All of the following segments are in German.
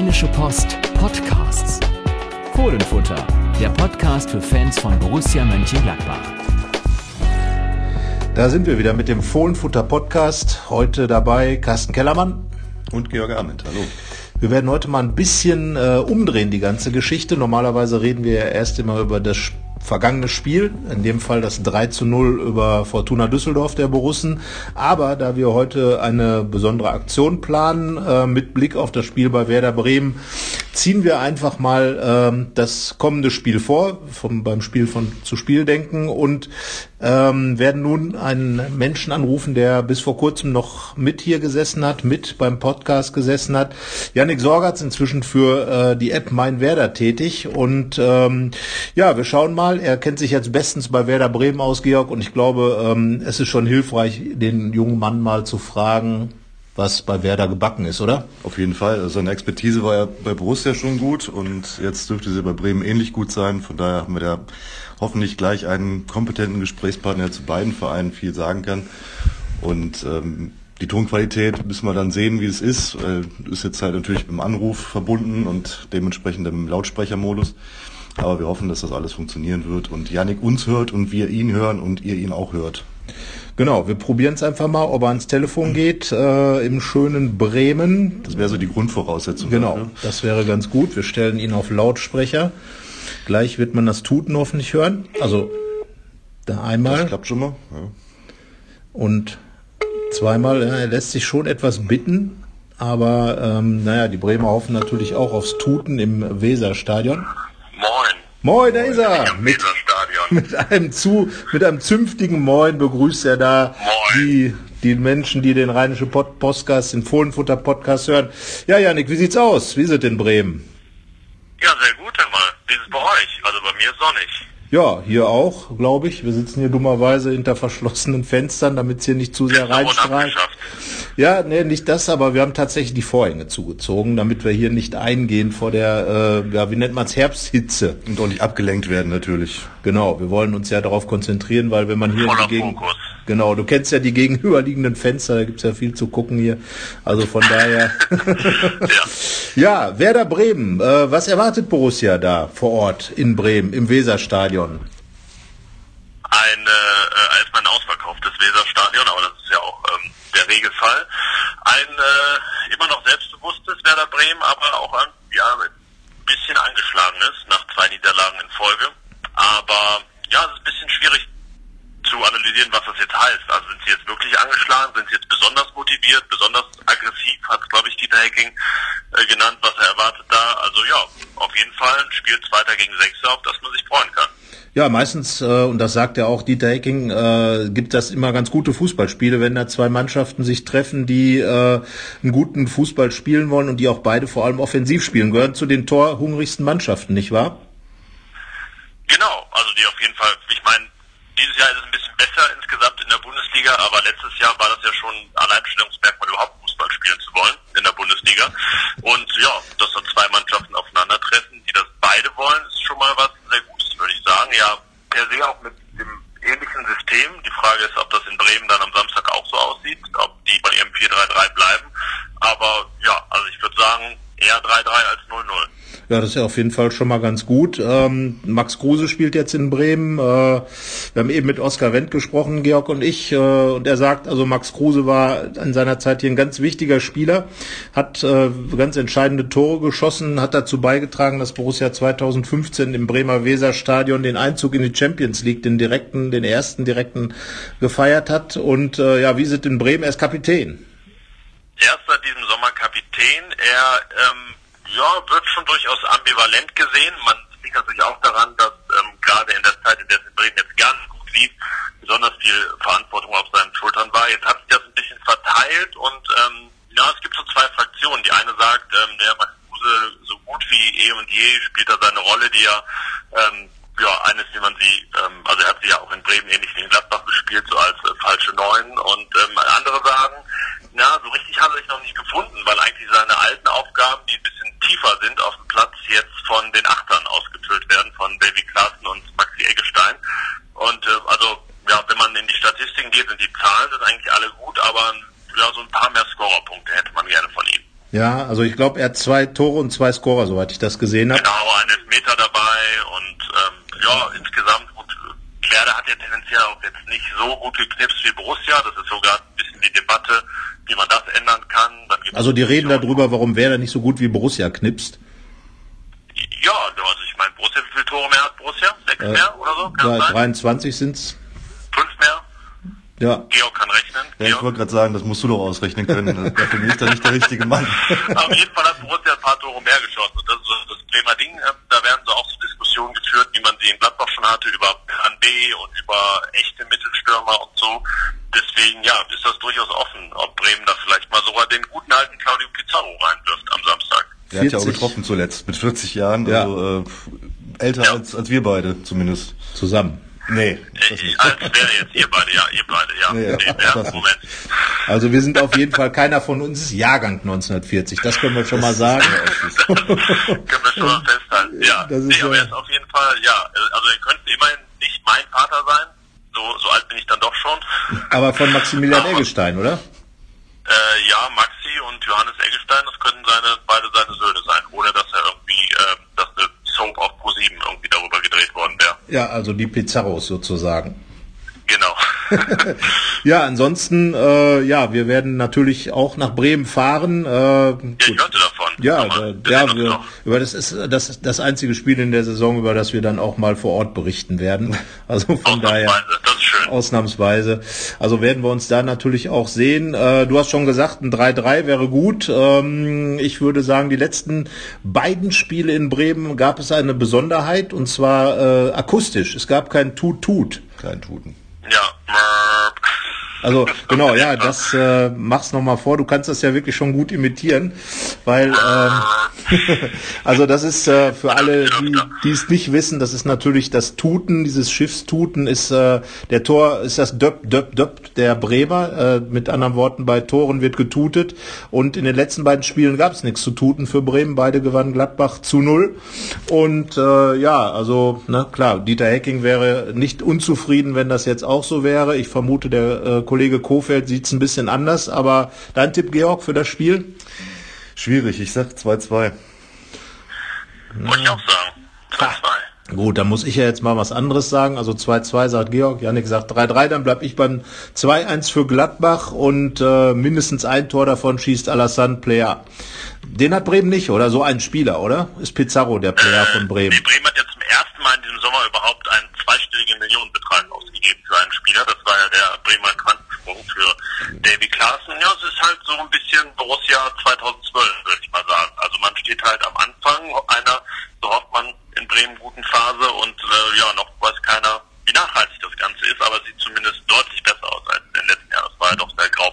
Rheinische Post Podcasts. Fohlenfutter, der Podcast für Fans von Borussia Mönchengladbach. Da sind wir wieder mit dem Fohlenfutter Podcast. Heute dabei Carsten Kellermann und Georg Arment. Hallo. Wir werden heute mal ein bisschen äh, umdrehen, die ganze Geschichte. Normalerweise reden wir ja erst immer über das Spiel vergangenes Spiel, in dem Fall das 3 zu 0 über Fortuna Düsseldorf der Borussen. Aber da wir heute eine besondere Aktion planen, äh, mit Blick auf das Spiel bei Werder Bremen, ziehen wir einfach mal äh, das kommende Spiel vor, vom, beim Spiel von zu Spiel denken und ähm, werden nun einen Menschen anrufen, der bis vor kurzem noch mit hier gesessen hat, mit beim Podcast gesessen hat. Yannick Sorgatz inzwischen für äh, die App Mein Werder tätig und ähm, ja, wir schauen mal. Er kennt sich jetzt bestens bei Werder Bremen aus, Georg, und ich glaube, ähm, es ist schon hilfreich, den jungen Mann mal zu fragen, was bei Werder gebacken ist, oder? Auf jeden Fall. Seine Expertise war ja bei Borussia schon gut und jetzt dürfte sie bei Bremen ähnlich gut sein. Von daher haben wir da hoffentlich gleich einen kompetenten Gesprächspartner, der zu beiden Vereinen viel sagen kann. Und ähm, die Tonqualität müssen wir dann sehen, wie es ist. Äh, ist jetzt halt natürlich mit dem Anruf verbunden und dementsprechend im Lautsprechermodus. Aber wir hoffen, dass das alles funktionieren wird und Janik uns hört und wir ihn hören und ihr ihn auch hört. Genau, wir probieren es einfach mal, ob er ans Telefon geht äh, im schönen Bremen. Das wäre so die Grundvoraussetzung. Genau, ne? das wäre ganz gut. Wir stellen ihn auf Lautsprecher. Gleich wird man das Tuten hoffentlich hören. Also da einmal. Das klappt schon mal. Ja. Und zweimal. Ja, er lässt sich schon etwas bitten. Aber ähm, naja, die Bremer hoffen natürlich auch aufs Tuten im Weserstadion. Moin. Moin, da ist er. Mit, mit einem zu, mit einem zünftigen Moin begrüßt er da Moin. die, die Menschen, die den Rheinische Pod Podcast, den Fohlenfutter Podcast hören. Ja, Janik, wie sieht's aus? Wie ist es in Bremen? Ja, sehr gut, Herr Mal. Wie ist es bei euch? Also bei mir sonnig. Ja, hier auch, glaube ich. Wir sitzen hier dummerweise hinter verschlossenen Fenstern, damit es hier nicht zu sehr reinstrahlt. Ja, nee, nicht das, aber wir haben tatsächlich die Vorhänge zugezogen, damit wir hier nicht eingehen vor der, äh, ja, wie nennt man's, Herbsthitze. Und auch nicht abgelenkt werden natürlich. Genau, wir wollen uns ja darauf konzentrieren, weil wenn man hier Voller gegen, Fokus. genau, du kennst ja die gegenüberliegenden Fenster, da gibt's ja viel zu gucken hier. Also von daher. ja. ja, Werder Bremen, äh, was erwartet Borussia da vor Ort in Bremen, im Weserstadion? Ein äh, erstmal ein ausverkauftes Weserstadion, aber das ist ja auch ähm, der Regelfall. Ein äh, immer noch selbstbewusstes Werder Bremen, aber auch ein, ja, ein bisschen angeschlagenes nach zwei Niederlagen in Folge. Aber ja, es ist ein bisschen schwierig zu analysieren, was das jetzt heißt. Also sind sie jetzt wirklich angeschlagen, sind sie jetzt besonders motiviert, besonders aggressiv, hat glaube ich Dieter Hecking äh, genannt, was er erwartet da. Also ja, auf jeden Fall ein Spiel Zweiter gegen Sechser, auf das man sich freuen kann. Ja, meistens, äh, und das sagt ja auch Dieter Hecking, äh, gibt das immer ganz gute Fußballspiele, wenn da zwei Mannschaften sich treffen, die äh, einen guten Fußball spielen wollen und die auch beide vor allem offensiv spielen, gehören zu den torhungrigsten Mannschaften, nicht wahr? Genau, also die auf jeden Fall, ich meine, dieses Jahr ist es ein bisschen besser insgesamt in der Bundesliga, aber letztes Jahr war das ja schon Alleinstellungsmerkmal überhaupt Fußball spielen zu wollen in der Bundesliga. Und ja, dass da zwei Mannschaften aufeinandertreffen, die das beide wollen, ist schon mal was sehr Gutes, würde ich sagen. Ja, per se auch mit dem ähnlichen System. Die Frage ist, ob das in Bremen dann am Samstag auch so aussieht, ob die bei ihrem 4-3-3 bleiben. Aber ja, also ich würde sagen, eher 3-3 als 0-0. Ja, das ist ja auf jeden Fall schon mal ganz gut. Ähm, Max Kruse spielt jetzt in Bremen. Äh, wir haben eben mit Oskar Wendt gesprochen, Georg und ich, äh, und er sagt, also Max Kruse war in seiner Zeit hier ein ganz wichtiger Spieler, hat äh, ganz entscheidende Tore geschossen, hat dazu beigetragen, dass Borussia 2015 im Bremer Weserstadion den Einzug in die Champions League, den direkten, den ersten direkten gefeiert hat. Und äh, ja, wie es in Bremen? Er ist Kapitän. Er ist seit diesem Sommer Kapitän. Er ähm ja, wird schon durchaus ambivalent gesehen. Man liegt natürlich auch daran, dass ähm, gerade in der Zeit, in der es in Bremen jetzt nicht gut lief, besonders viel Verantwortung auf seinen Schultern war. Jetzt hat sich das ein bisschen verteilt und ähm, ja, es gibt so zwei Fraktionen. Die eine sagt, ähm, der Max Kruse so gut wie eh und je spielt er seine Rolle, die er ähm, ja, eines, wie man sie, ähm, also er hat sie ja auch in Bremen ähnlich wie in Gladbach gespielt, so als äh, falsche Neun. Und ähm, andere sagen, na, so richtig hat er sich noch nicht gefunden, weil eigentlich seine alten Aufgaben, die ein bisschen tiefer sind auf dem Platz, jetzt von den Achtern ausgefüllt werden, von Davy Klaassen und Maxi Eggestein. Und äh, also, ja, wenn man in die Statistiken geht, sind die Zahlen sind eigentlich alle gut, aber ja, so ein paar mehr Scorerpunkte hätte man gerne von ihm. Ja, Ja, also ich glaube, er hat zwei Tore und zwei Scorer, soweit ich das gesehen habe. Genau, ein Elfmeter dabei und ähm, ja, insgesamt gut. Werder hat ja tendenziell auch jetzt nicht so gut geknipst wie Borussia. Das ist sogar ein bisschen die Debatte, wie man das ändern kann. also die reden darüber, warum Werder nicht so gut wie Borussia knipst. Ja, also ich meine, Borussia, wie viele Tore mehr hat Borussia? Sechs äh, mehr oder so? Kann 23 sind's. Fünf mehr? Ja. Georg kann rechnen. Ja, ich wollte gerade sagen, das musst du doch ausrechnen können. Dafür bin ich da nicht der richtige Mann. Auf jeden Fall hat Borussia ein paar Tore mehr geschossen. Und das ist das Bremer Ding. Ähm, da werden so auch so Diskussionen geführt, wie man sie in Gladbach schon hatte, über Plan B und über echte Mittelstürmer und so. Deswegen, ja, ist das durchaus offen, ob Bremen da vielleicht mal sogar den guten alten Claudio Pizarro reinwirft am Samstag. Der hat ja auch getroffen zuletzt, mit 40 Jahren. Ja. Also, äh, älter ja. als, als wir beide zumindest. Zusammen. Nee. Das. Als wäre jetzt ihr beide, ja, ihr beide, ja. Nee, nee, ja Moment. Also wir sind auf jeden Fall, keiner von uns ist Jahrgang 1940, das können wir schon mal sagen. können wir schon mal festhalten, ja. Das ist nee, aber jetzt auf jeden Fall, ja, also ihr könnt immerhin nicht mein Vater sein, so, so alt bin ich dann doch schon. Aber von Maximilian aber, Eggestein, oder? Äh, ja, Maxi und Johannes Eggestein, das können seine, beide seine Söhne sein, ohne dass er irgendwie, äh, dass eine Soap auf Pro7 irgendwie darüber gedreht worden wäre. Ja, also die Pizarros sozusagen. Genau. ja, ansonsten, äh, ja, wir werden natürlich auch nach Bremen fahren. Äh, ja, ich hörte davon. Ja, äh, ja wir, über das ist das das einzige Spiel in der Saison, über das wir dann auch mal vor Ort berichten werden. Also von daher ausnahmsweise. Also werden wir uns da natürlich auch sehen. Äh, du hast schon gesagt, ein 3-3 wäre gut. Ähm, ich würde sagen, die letzten beiden Spiele in Bremen gab es eine Besonderheit und zwar äh, akustisch. Es gab kein Tut-Tut. Kein Tuten. Ja. Also genau, ja, das äh, mach's noch mal vor. Du kannst das ja wirklich schon gut imitieren, weil ähm, also das ist äh, für alle, die die es nicht wissen, das ist natürlich das Tuten, dieses Schiffstuten ist äh, der Tor ist das Döp Döp Döp der Bremer. Äh, mit anderen Worten, bei Toren wird getutet und in den letzten beiden Spielen gab es nichts zu tuten für Bremen. Beide gewannen Gladbach zu null und äh, ja, also na klar, Dieter Hecking wäre nicht unzufrieden, wenn das jetzt auch so wäre. Ich vermute, der äh, Kollege Kofeld sieht es ein bisschen anders, aber dein Tipp, Georg, für das Spiel? Schwierig, ich sag 2-2. Muss ich auch sagen. 2-2. Gut, dann muss ich ja jetzt mal was anderes sagen. Also 2-2 sagt Georg, Janik sagt 3-3, dann bleib ich beim 2-1 für Gladbach und äh, mindestens ein Tor davon schießt Alassane Player. Den hat Bremen nicht, oder? So ein Spieler, oder? Ist Pizarro der Player äh, von Bremen? Die Bremen hat ja zum ersten Mal in diesem Sommer überhaupt einen zweistelligen Millionenbetrag ausgegeben für einen Spieler. Das war ja der Bremer Quantensprung für Davy Klaassen. Ja, es ist halt so ein bisschen Borussia 2012, würde ich mal sagen. Also man steht halt am Anfang einer, so hofft man, in Bremen guten Phase und äh, ja, noch weiß keiner, wie nachhaltig das Ganze ist, aber sieht zumindest deutlich besser aus als in den letzten Jahren. Das war ja doch sehr zuletzt.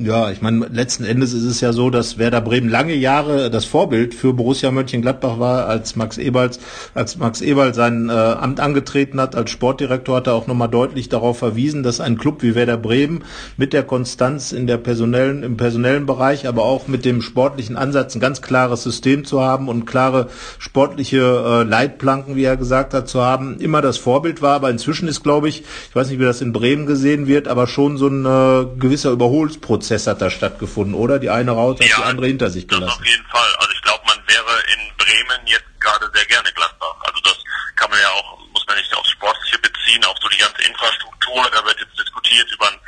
Ja, ich meine, letzten Endes ist es ja so, dass Werder Bremen lange Jahre das Vorbild für Borussia Mönchengladbach war, als Max Eberls, als Max Eberl sein äh, Amt angetreten hat als Sportdirektor, hat er auch nochmal deutlich darauf verwiesen, dass ein Club wie Werder Bremen mit der Konstanz in der personellen, im personellen Bereich, aber auch mit dem sportlichen Ansatz ein ganz klares System zu haben und klare sportliche äh, Leitplanken, wie er gesagt hat, zu haben, immer das Vorbild war. Aber inzwischen ist, glaube ich, ich weiß nicht, wie das in Bremen gesehen wird, aber schon so ein äh, gewisser Überholungsprozess Prozess hat da stattgefunden, oder? Die eine Raute hat ja, die andere hinter sich gelassen. Das auf jeden Fall. Also ich glaube, man wäre in Bremen jetzt gerade sehr gerne Gladbach. Also das kann man ja auch, muss man nicht aufs Sportliche beziehen, auch so die ganze Infrastruktur. Da wird jetzt diskutiert über ein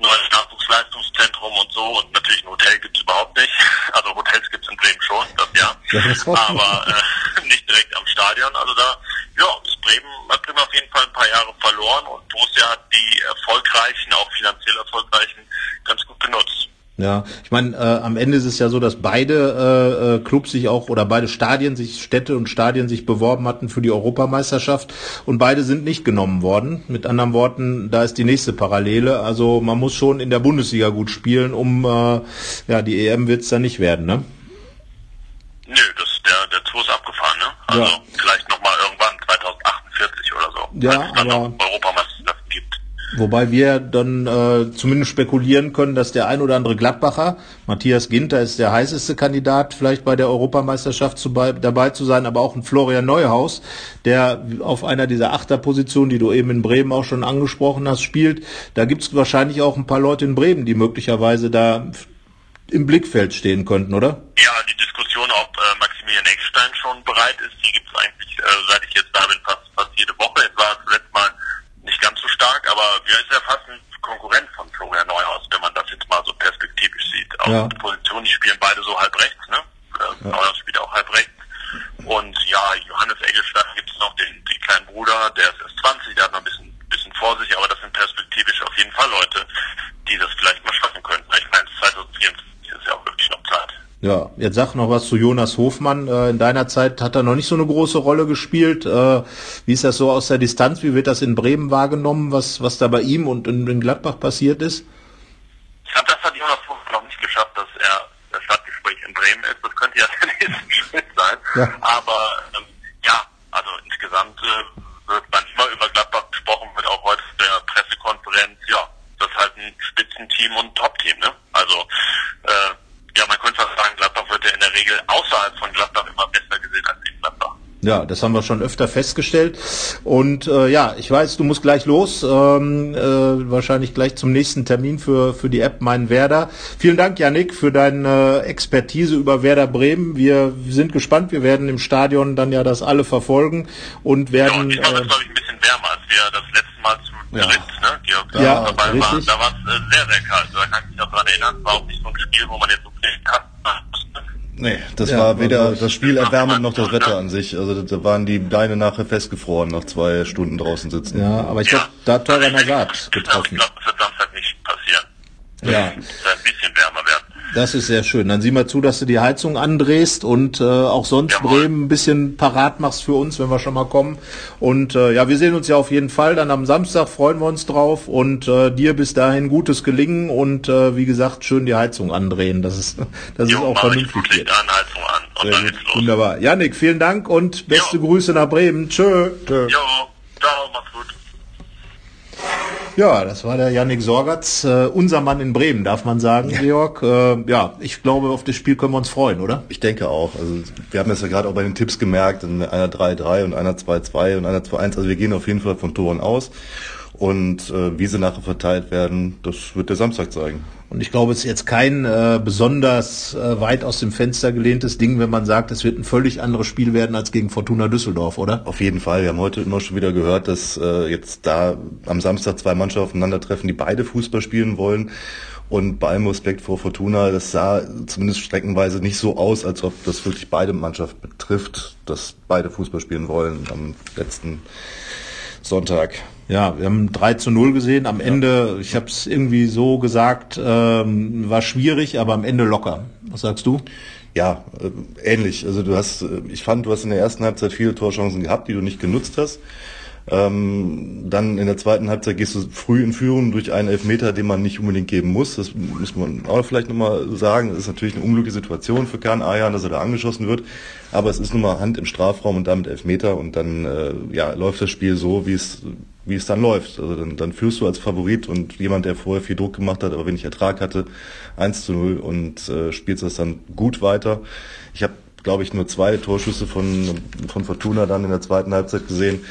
neues Nachwuchsleistungszentrum und so. Und natürlich ein Hotel gibt es überhaupt nicht. Also Hotels gibt es in Bremen schon, das ja. ja das Aber äh, nicht direkt am Stadion. Also da, ja, Bremen, hat Bremen auf jeden Fall ein paar Jahre verloren und Borussia hat die erfolgreichen, auch finanziell erfolgreichen ganz gut genutzt. Ja, ich meine, äh, am Ende ist es ja so, dass beide äh, äh, Clubs sich auch oder beide Stadien sich, Städte und Stadien sich beworben hatten für die Europameisterschaft und beide sind nicht genommen worden. Mit anderen Worten, da ist die nächste Parallele. Also man muss schon in der Bundesliga gut spielen, um äh, ja die EM wird's dann nicht werden, ne? Nö, das der der Tour ist abgefahren, ne? Also ja. Vielleicht nochmal irgendwann 2048 oder so. Ja, aber Wobei wir dann äh, zumindest spekulieren können, dass der ein oder andere Gladbacher, Matthias Ginter ist der heißeste Kandidat, vielleicht bei der Europameisterschaft zu, bei, dabei zu sein, aber auch ein Florian Neuhaus, der auf einer dieser Achterpositionen, die du eben in Bremen auch schon angesprochen hast, spielt. Da gibt es wahrscheinlich auch ein paar Leute in Bremen, die möglicherweise da im Blickfeld stehen könnten, oder? Ja, die Diskussion, ob äh, Maximilian Eckstein schon bereit ist, die gibt es eigentlich, äh, seit ich jetzt da bin, fast, fast jede Woche. Es war zuletzt mal nicht ganz so stark, aber wir ist ja fast ein Konkurrent von Florian Neuhaus, wenn man das jetzt mal so perspektivisch sieht. Auf Ja. der Position, die spielen beide so halb rechts, ne? Äh, Neuhaus spielt auch halb rechts. Und ja, Johannes Eggestein gibt es noch den, den kleinen Bruder, der ist erst 20, der hat noch ein bisschen, bisschen vor sich, aber das sind perspektivisch auf jeden Fall Leute, die das vielleicht mal schaffen könnten. Ich meine, 2024 ist ja auch wirklich noch Zeit. Ja, jetzt sag noch was zu Jonas Hofmann. Äh, in deiner Zeit hat er noch nicht so eine große Rolle gespielt. Äh, wie ist das so aus der Distanz? Wie wird das in Bremen wahrgenommen, was, was da bei ihm und in, Gladbach passiert ist? Ich glaube, das hat Jonas Vogt noch nicht geschafft, dass er das Stadtgespräch in Bremen ist. Das könnte ja der nächste Schritt sein. Ja. Aber ähm, ja, also insgesamt äh, wird man immer über Gladbach gesprochen, wird auch heute in der Pressekonferenz, ja, das ist halt ein Spitzenteam und ein Top-Team, ne? Also äh, ja, man könnte fast sagen, Gladbach wird ja in der Regel außerhalb von Gladbach immer besser gesehen als in Gladbach. Ja, das haben wir schon öfter festgestellt. Und äh, ja, ich weiß, du musst gleich los, ähm, äh, wahrscheinlich gleich zum nächsten Termin für, für die App Mein Werder. Vielen Dank, Yannick, für deine Expertise über Werder Bremen. Wir sind gespannt. Wir werden im Stadion dann ja das alle verfolgen und Ja, werden. und diesmal Äh, es, glaube ich, ein bisschen wärmer, als wir das letzte Mal zu Ja. dritt, ne, Georg, da Ja, dabei richtig. waren. Da war es äh, sehr, sehr kalt. Da kann ich mich noch dran erinnern. Es war auch nicht so ein Spiel, wo man jetzt so viel Kasten machen musste. Nee, das Ja, war weder durch. das Spiel erwärmend noch das Wetter an sich. Also da waren die Beine nachher festgefroren, nach zwei Stunden draußen sitzen. ja, aber ich glaube, da hat Torgan Hazard getroffen. Ich glaube, das wird Samstag nicht passieren. Ja. Es wird ein bisschen wärmer werden. Das ist sehr schön. Dann sieh mal zu, dass du die Heizung andrehst und äh, auch sonst Jawohl. Bremen ein bisschen parat machst für uns, wenn wir schon mal kommen. Und äh, ja, wir sehen uns ja auf jeden Fall. Dann am Samstag freuen wir uns drauf und äh, dir bis dahin gutes Gelingen und äh, wie gesagt, schön die Heizung andrehen. Das ist, das ist Jo, auch mache ich vernünftig. Jetzt. an, Heizung an und Sehr dann gut. geht's los. Wunderbar. Janik, vielen Dank und beste Jo. Grüße nach Bremen. Tschö. Tschö. Jo, ciao, mach's gut. Ja, das war der Yannick Sorgatz, äh, unser Mann in Bremen, darf man sagen, Georg. Äh, ja, ich glaube, auf das Spiel können wir uns freuen, oder? Ich denke auch. Also wir haben das ja gerade auch bei den Tipps gemerkt, in einer 3-3 und einer 2-2 und einer 2-1. Also wir gehen auf jeden Fall von Toren aus. Und äh, wie sie nachher verteilt werden, das wird der Samstag zeigen. Und ich glaube, es ist jetzt kein äh, besonders äh, weit aus dem Fenster gelehntes Ding, wenn man sagt, es wird ein völlig anderes Spiel werden als gegen Fortuna Düsseldorf, oder? Auf jeden Fall. Wir haben heute immer schon wieder gehört, dass äh, jetzt da am Samstag zwei Mannschaften aufeinandertreffen, die beide Fußball spielen wollen. Und bei allem Respekt vor Fortuna, das sah zumindest streckenweise nicht so aus, als ob das wirklich beide Mannschaften betrifft, dass beide Fußball spielen wollen am letzten Sonntag. Ja, wir haben 3 zu 0 gesehen. Am Ende, ich habe es irgendwie so gesagt, ähm, war schwierig, aber am Ende locker. Was sagst du? Ja, äh, ähnlich. Also du hast, äh, ich fand, du hast in der ersten Halbzeit viele Torchancen gehabt, die du nicht genutzt hast. Ähm, dann in der zweiten Halbzeit gehst du früh in Führung durch einen Elfmeter, den man nicht unbedingt geben muss. Das muss man auch vielleicht nochmal sagen. Das ist natürlich eine unglückliche Situation für Kahn Ayan, dass er da angeschossen wird. Aber es ist nun mal Hand im Strafraum und damit Elfmeter und dann äh, ja, läuft das Spiel so, wie es wie es dann läuft. Also dann, dann führst du als Favorit und jemand, der vorher viel Druck gemacht hat, aber wenig Ertrag hatte, 1 zu 0 und äh, spielst das dann gut weiter. Ich habe, glaube ich, nur zwei Torschüsse von, von Fortuna dann in der zweiten Halbzeit gesehen.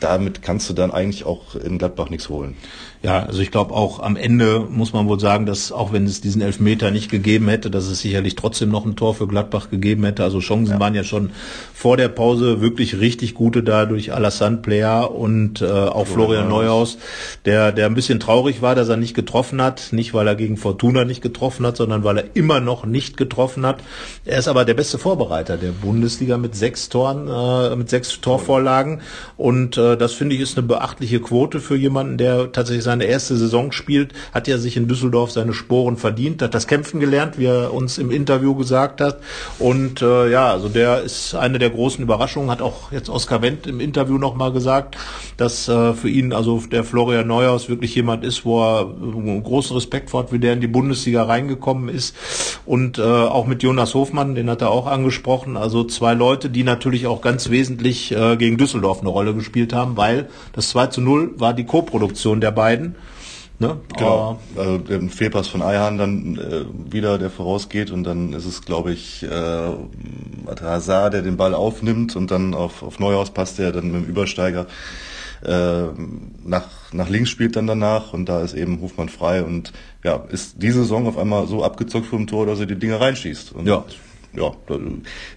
Damit kannst du dann eigentlich auch in Gladbach nichts holen. Ja, also ich glaube auch am Ende muss man wohl sagen, dass auch wenn es diesen Elfmeter nicht gegeben hätte, dass es sicherlich trotzdem noch ein Tor für Gladbach gegeben hätte. Also Chancen waren ja schon vor der Pause wirklich richtig gute da durch Alassane Player und äh, auch Florian Neuhaus, der der ein bisschen traurig war, dass er nicht getroffen hat, nicht weil er gegen Fortuna nicht getroffen hat, sondern weil er immer noch nicht getroffen hat. Er ist aber der beste Vorbereiter der Bundesliga mit sechs Toren, äh, mit sechs Torvorlagen und äh, das finde ich ist eine beachtliche Quote für jemanden, der tatsächlich seine erste Saison spielt, hat ja sich in Düsseldorf seine Sporen verdient, hat das Kämpfen gelernt, wie er uns im Interview gesagt hat. Und äh, ja, also der ist eine der großen Überraschungen, hat auch jetzt Oskar Wendt im Interview nochmal gesagt, dass äh, für ihn also der Florian Neuhaus wirklich jemand ist, wo er äh, großen Respekt vor hat, wie der in die Bundesliga reingekommen ist. Und äh, auch mit Jonas Hofmann, den hat er auch angesprochen, also zwei Leute, die natürlich auch ganz wesentlich äh, gegen Düsseldorf eine Rolle gespielt haben, weil das 2 zu 0 war die Co-Produktion der beiden. Ne? Genau. Also der Fehlpass von Eihan dann äh, wieder, der vorausgeht und dann ist es, glaube ich, äh, Hazard, der den Ball aufnimmt und dann auf, auf Neuhaus passt, der dann mit dem Übersteiger äh, nach, nach links spielt dann danach und da ist eben Hofmann frei und ja, ist diese Saison auf einmal so abgezockt vom Tor, dass er die Dinge reinschießt. Und Ja. Ja,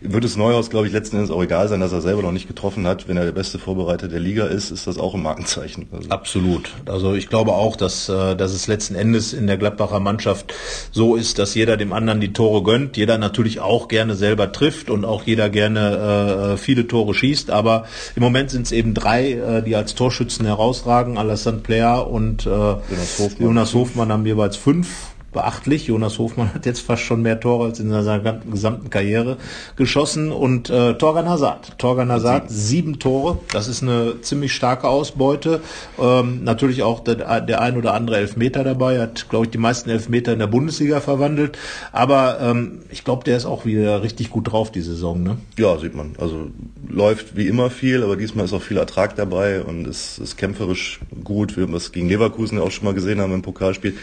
wird es Neuhaus, glaube ich, letzten Endes auch egal sein, dass er selber noch nicht getroffen hat. Wenn er der beste Vorbereiter der Liga ist, ist das auch ein Markenzeichen. Also, Absolut. Also ich glaube auch, dass, äh, dass es letzten Endes in der Gladbacher Mannschaft so ist, dass jeder dem anderen die Tore gönnt, jeder natürlich auch gerne selber trifft und auch jeder gerne äh, viele Tore schießt. Aber im Moment sind es eben drei, äh, die als Torschützen herausragen. Alassane Player und äh, Jonas, Hofmann. Jonas Hofmann haben jeweils fünf. Beachtlich. Jonas Hofmann hat jetzt fast schon mehr Tore als in seiner gesamten Karriere geschossen. Und äh, Torgan Hazard. Torgan Hazard, sieben Tore. Das ist eine ziemlich starke Ausbeute. Ähm, natürlich auch der, der ein oder andere Elfmeter dabei. Er hat, glaube ich, die meisten Elfmeter in der Bundesliga verwandelt. Aber ähm, ich glaube, der ist auch wieder richtig gut drauf, die Saison. Ne? ja, sieht man. Also läuft wie immer viel, aber diesmal ist auch viel Ertrag dabei und ist, ist kämpferisch gut, wie wir es gegen Leverkusen ja auch schon mal gesehen haben im Pokalspiel.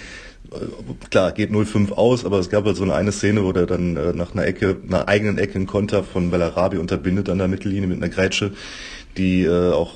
Klar, geht 0-5 aus, aber es gab halt so eine, eine Szene, wo der dann äh, nach einer Ecke, einer eigenen Ecke einen Konter von Bellarabi unterbindet an der Mittellinie mit einer Grätsche, die äh, auch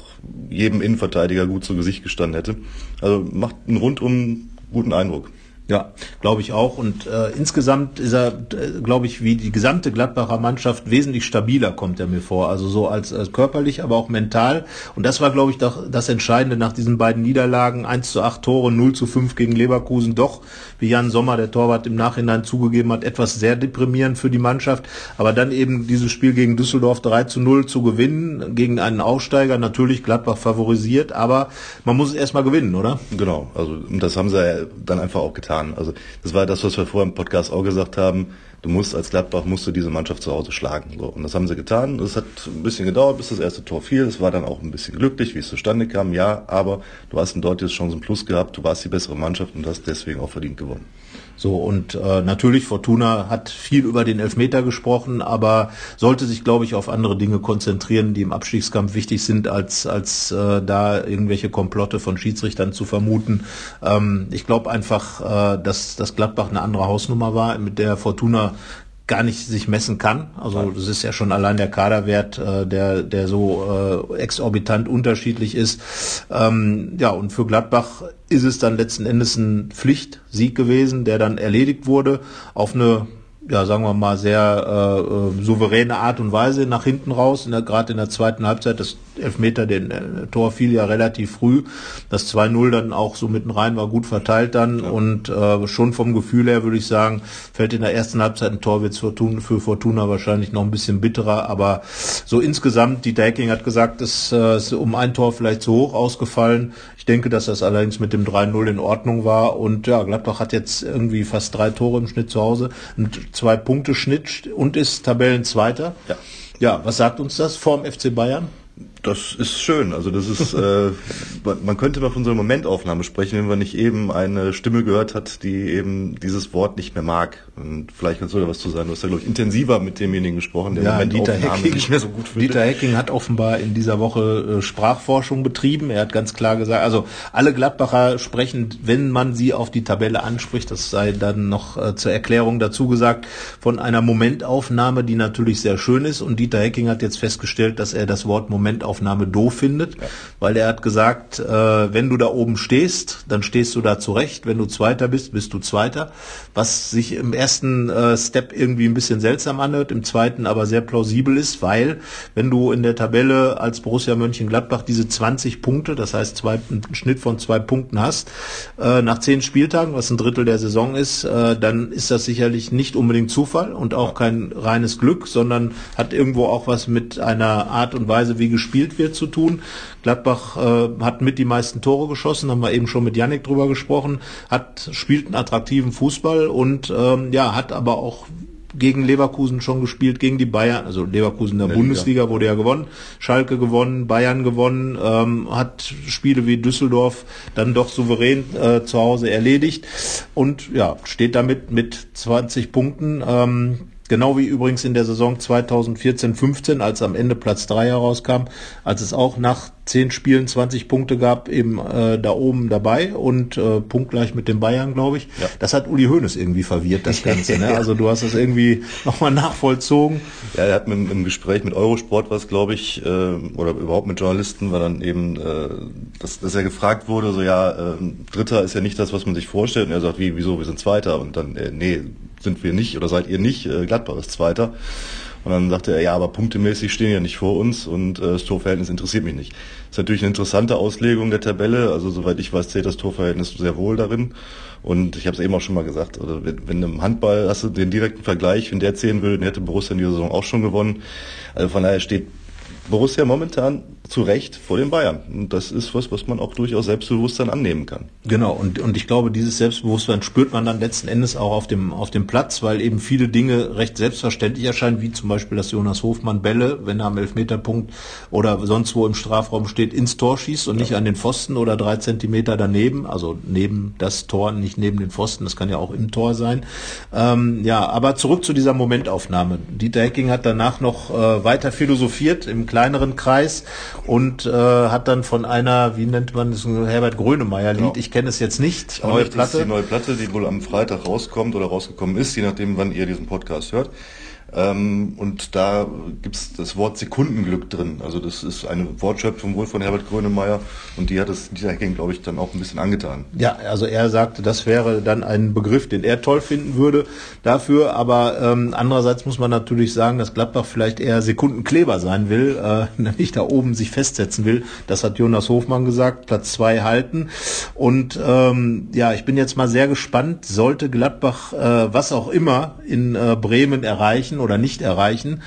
jedem Innenverteidiger gut zu Gesicht gestanden hätte. Also macht einen rundum guten Eindruck. Ja, glaube ich auch. Und äh, insgesamt ist er, äh, glaube ich, wie die gesamte Gladbacher Mannschaft wesentlich stabiler, kommt er mir vor. Also so als, als körperlich, aber auch mental. Und das war, glaube ich, doch das Entscheidende nach diesen beiden Niederlagen. 1 zu 8 Tore, 0 zu 5 gegen Leverkusen. Doch, wie Jan Sommer, der Torwart, im Nachhinein zugegeben hat, etwas sehr deprimierend für die Mannschaft. Aber dann eben dieses Spiel gegen Düsseldorf 3 zu 0 zu gewinnen, gegen einen Aufsteiger, natürlich Gladbach favorisiert, aber man muss es erstmal gewinnen, oder? Genau, also und das haben sie ja dann einfach auch getan. Also das war das, was wir vorher im Podcast auch gesagt haben. Du musst als Gladbach musst du diese Mannschaft zu Hause schlagen. So, und das haben sie getan. Es hat ein bisschen gedauert, bis das erste Tor fiel. Es war dann auch ein bisschen glücklich, wie es zustande kam, ja, aber du hast ein deutliches Chancen Plus gehabt, du warst die bessere Mannschaft und hast deswegen auch verdient gewonnen. So, und äh, natürlich, Fortuna hat viel über den Elfmeter gesprochen, aber sollte sich, glaube ich, auf andere Dinge konzentrieren, die im Abstiegskampf wichtig sind, als, als äh, da irgendwelche Komplotte von Schiedsrichtern zu vermuten. Ähm, ich glaube einfach, äh, dass, dass Gladbach eine andere Hausnummer war, mit der Fortuna gar nicht sich messen kann. Also das ist ja schon allein der Kaderwert, äh, der der so äh, exorbitant unterschiedlich ist. Ähm, ja, und für Gladbach ist es dann letzten Endes ein Pflichtsieg gewesen, der dann erledigt wurde auf eine ja, sagen wir mal, sehr äh, äh, souveräne Art und Weise nach hinten raus, in der, gerade in der zweiten Halbzeit. Das Elfmeter, den äh, Tor fiel ja relativ früh. Das 2-0 dann auch so mitten rein war gut verteilt dann ja. und äh, schon vom Gefühl her würde ich sagen, fällt in der ersten Halbzeit ein Tor wird Fortuna, für Fortuna wahrscheinlich noch ein bisschen bitterer, aber so insgesamt, Dieter Hecking hat gesagt, es äh, ist um ein Tor vielleicht zu hoch ausgefallen. Ich denke, dass das allerdings mit dem 3-0 in Ordnung war und ja, Gladbach hat jetzt irgendwie fast drei Tore im Schnitt zu Hause, ein zwei Punkte Schnitt und ist Tabellenzweiter. Ja. Ja, was sagt uns das vorm FC Bayern? Das ist schön. Also das ist, äh, man könnte mal von so einer Momentaufnahme sprechen, wenn man nicht eben eine Stimme gehört hat, die eben dieses Wort nicht mehr mag. Und vielleicht kannst du da was zu sagen. Du hast ja, glaube ich, intensiver mit demjenigen gesprochen, der ja, Dieter Hecking, nicht mehr so gut findet. Dieter Hecking hat offenbar in dieser Woche äh, Sprachforschung betrieben. Er hat ganz klar gesagt, also alle Gladbacher sprechen, wenn man sie auf die Tabelle anspricht, das sei dann noch äh, zur Erklärung dazu gesagt, von einer Momentaufnahme, die natürlich sehr schön ist. Und Dieter Hecking hat jetzt festgestellt, dass er das Wort Momentaufnahme Aufnahme doof findet, ja. weil er hat gesagt, äh, wenn du da oben stehst, dann stehst du da zurecht. Wenn du Zweiter bist, bist du Zweiter. Was sich im ersten äh, Step irgendwie ein bisschen seltsam anhört, im zweiten aber sehr plausibel ist, weil wenn du in der Tabelle als Borussia Mönchengladbach diese 20 Punkte, das heißt zwei, einen Schnitt von zwei Punkten hast, äh, nach zehn Spieltagen, was ein Drittel der Saison ist, äh, dann ist das sicherlich nicht unbedingt Zufall und auch kein reines Glück, sondern hat irgendwo auch was mit einer Art und Weise, wie gespielt wird, zu tun. Gladbach äh, hat mit die meisten Tore geschossen, haben wir eben schon mit Yannick drüber gesprochen, hat spielt einen attraktiven Fußball und ähm, ja, hat aber auch gegen Leverkusen schon gespielt, gegen die Bayern, also Leverkusen in der, der Bundesliga Liga. wurde ja gewonnen, Schalke gewonnen, Bayern gewonnen, ähm, hat Spiele wie Düsseldorf dann doch souverän äh, zu Hause erledigt und ja, steht damit mit 20 Punkten. Ähm, Genau wie übrigens in der Saison 2014-15, als am Ende Platz 3 herauskam, als es auch nach 10 Spielen 20 Punkte gab, eben äh, da oben dabei und äh, punktgleich mit den Bayern, glaube ich. Ja. Das hat Uli Hoeneß irgendwie verwirrt, das Ganze. ne? Also du hast das irgendwie nochmal nachvollzogen. Ja, er hat mit, im Gespräch mit Eurosport was, glaube ich, äh, oder überhaupt mit Journalisten, war dann eben, äh, dass, dass er gefragt wurde, so ja, äh, Dritter ist ja nicht das, was man sich vorstellt. Und er sagt, wie, wieso, wir sind Zweiter. Und dann, äh, nee, sind wir nicht oder seid ihr nicht. Äh, Gladbach ist Zweiter. Und dann sagte er, ja, aber punktemäßig stehen ja nicht vor uns und äh, das Torverhältnis interessiert mich nicht. Das ist natürlich eine interessante Auslegung der Tabelle. Also soweit ich weiß, zählt das Torverhältnis sehr wohl darin. Und ich habe es eben auch schon mal gesagt, also wenn, wenn im Handball hast du den direkten Vergleich, wenn der zählen würde, dann hätte Borussia in dieser Saison auch schon gewonnen. Also von daher steht Borussia momentan zu Recht vor den Bayern. Und das ist was, was man auch durchaus selbstbewusst dann annehmen kann. Genau, und, und ich glaube, dieses Selbstbewusstsein spürt man dann letzten Endes auch auf dem, auf dem Platz, weil eben viele Dinge recht selbstverständlich erscheinen, wie zum Beispiel, dass Jonas Hofmann Bälle, wenn er am Elfmeterpunkt oder sonst wo im Strafraum steht, ins Tor schießt und ja. nicht an den Pfosten oder drei Zentimeter daneben, also neben das Tor, nicht neben den Pfosten, das kann ja auch im Tor sein. Ähm, ja, aber zurück zu dieser Momentaufnahme. Dieter Hecking hat danach noch äh, weiter philosophiert im kleineren Kreis und äh, hat dann von einer, wie nennt man das, Herbert Grönemeyer Lied, genau. ich kenne es jetzt nicht, neue Platte. die neue Platte, die wohl am Freitag rauskommt oder rausgekommen ist, je nachdem, wann ihr diesen Podcast hört. Ähm, und da gibt's das Wort Sekundenglück drin. Also das ist eine Wortschöpfung wohl von Herbert Grönemeyer und die hat es dieser Hacking, glaube ich, dann auch ein bisschen angetan. Ja, also er sagte, das wäre dann ein Begriff, den er toll finden würde dafür. Aber ähm, andererseits muss man natürlich sagen, dass Gladbach vielleicht eher Sekundenkleber sein will, äh, nämlich da oben sich festsetzen will. Das hat Jonas Hofmann gesagt, Platz zwei halten. Und ähm, ja, ich bin jetzt mal sehr gespannt, sollte Gladbach äh, was auch immer in äh, Bremen erreichen oder nicht erreichen.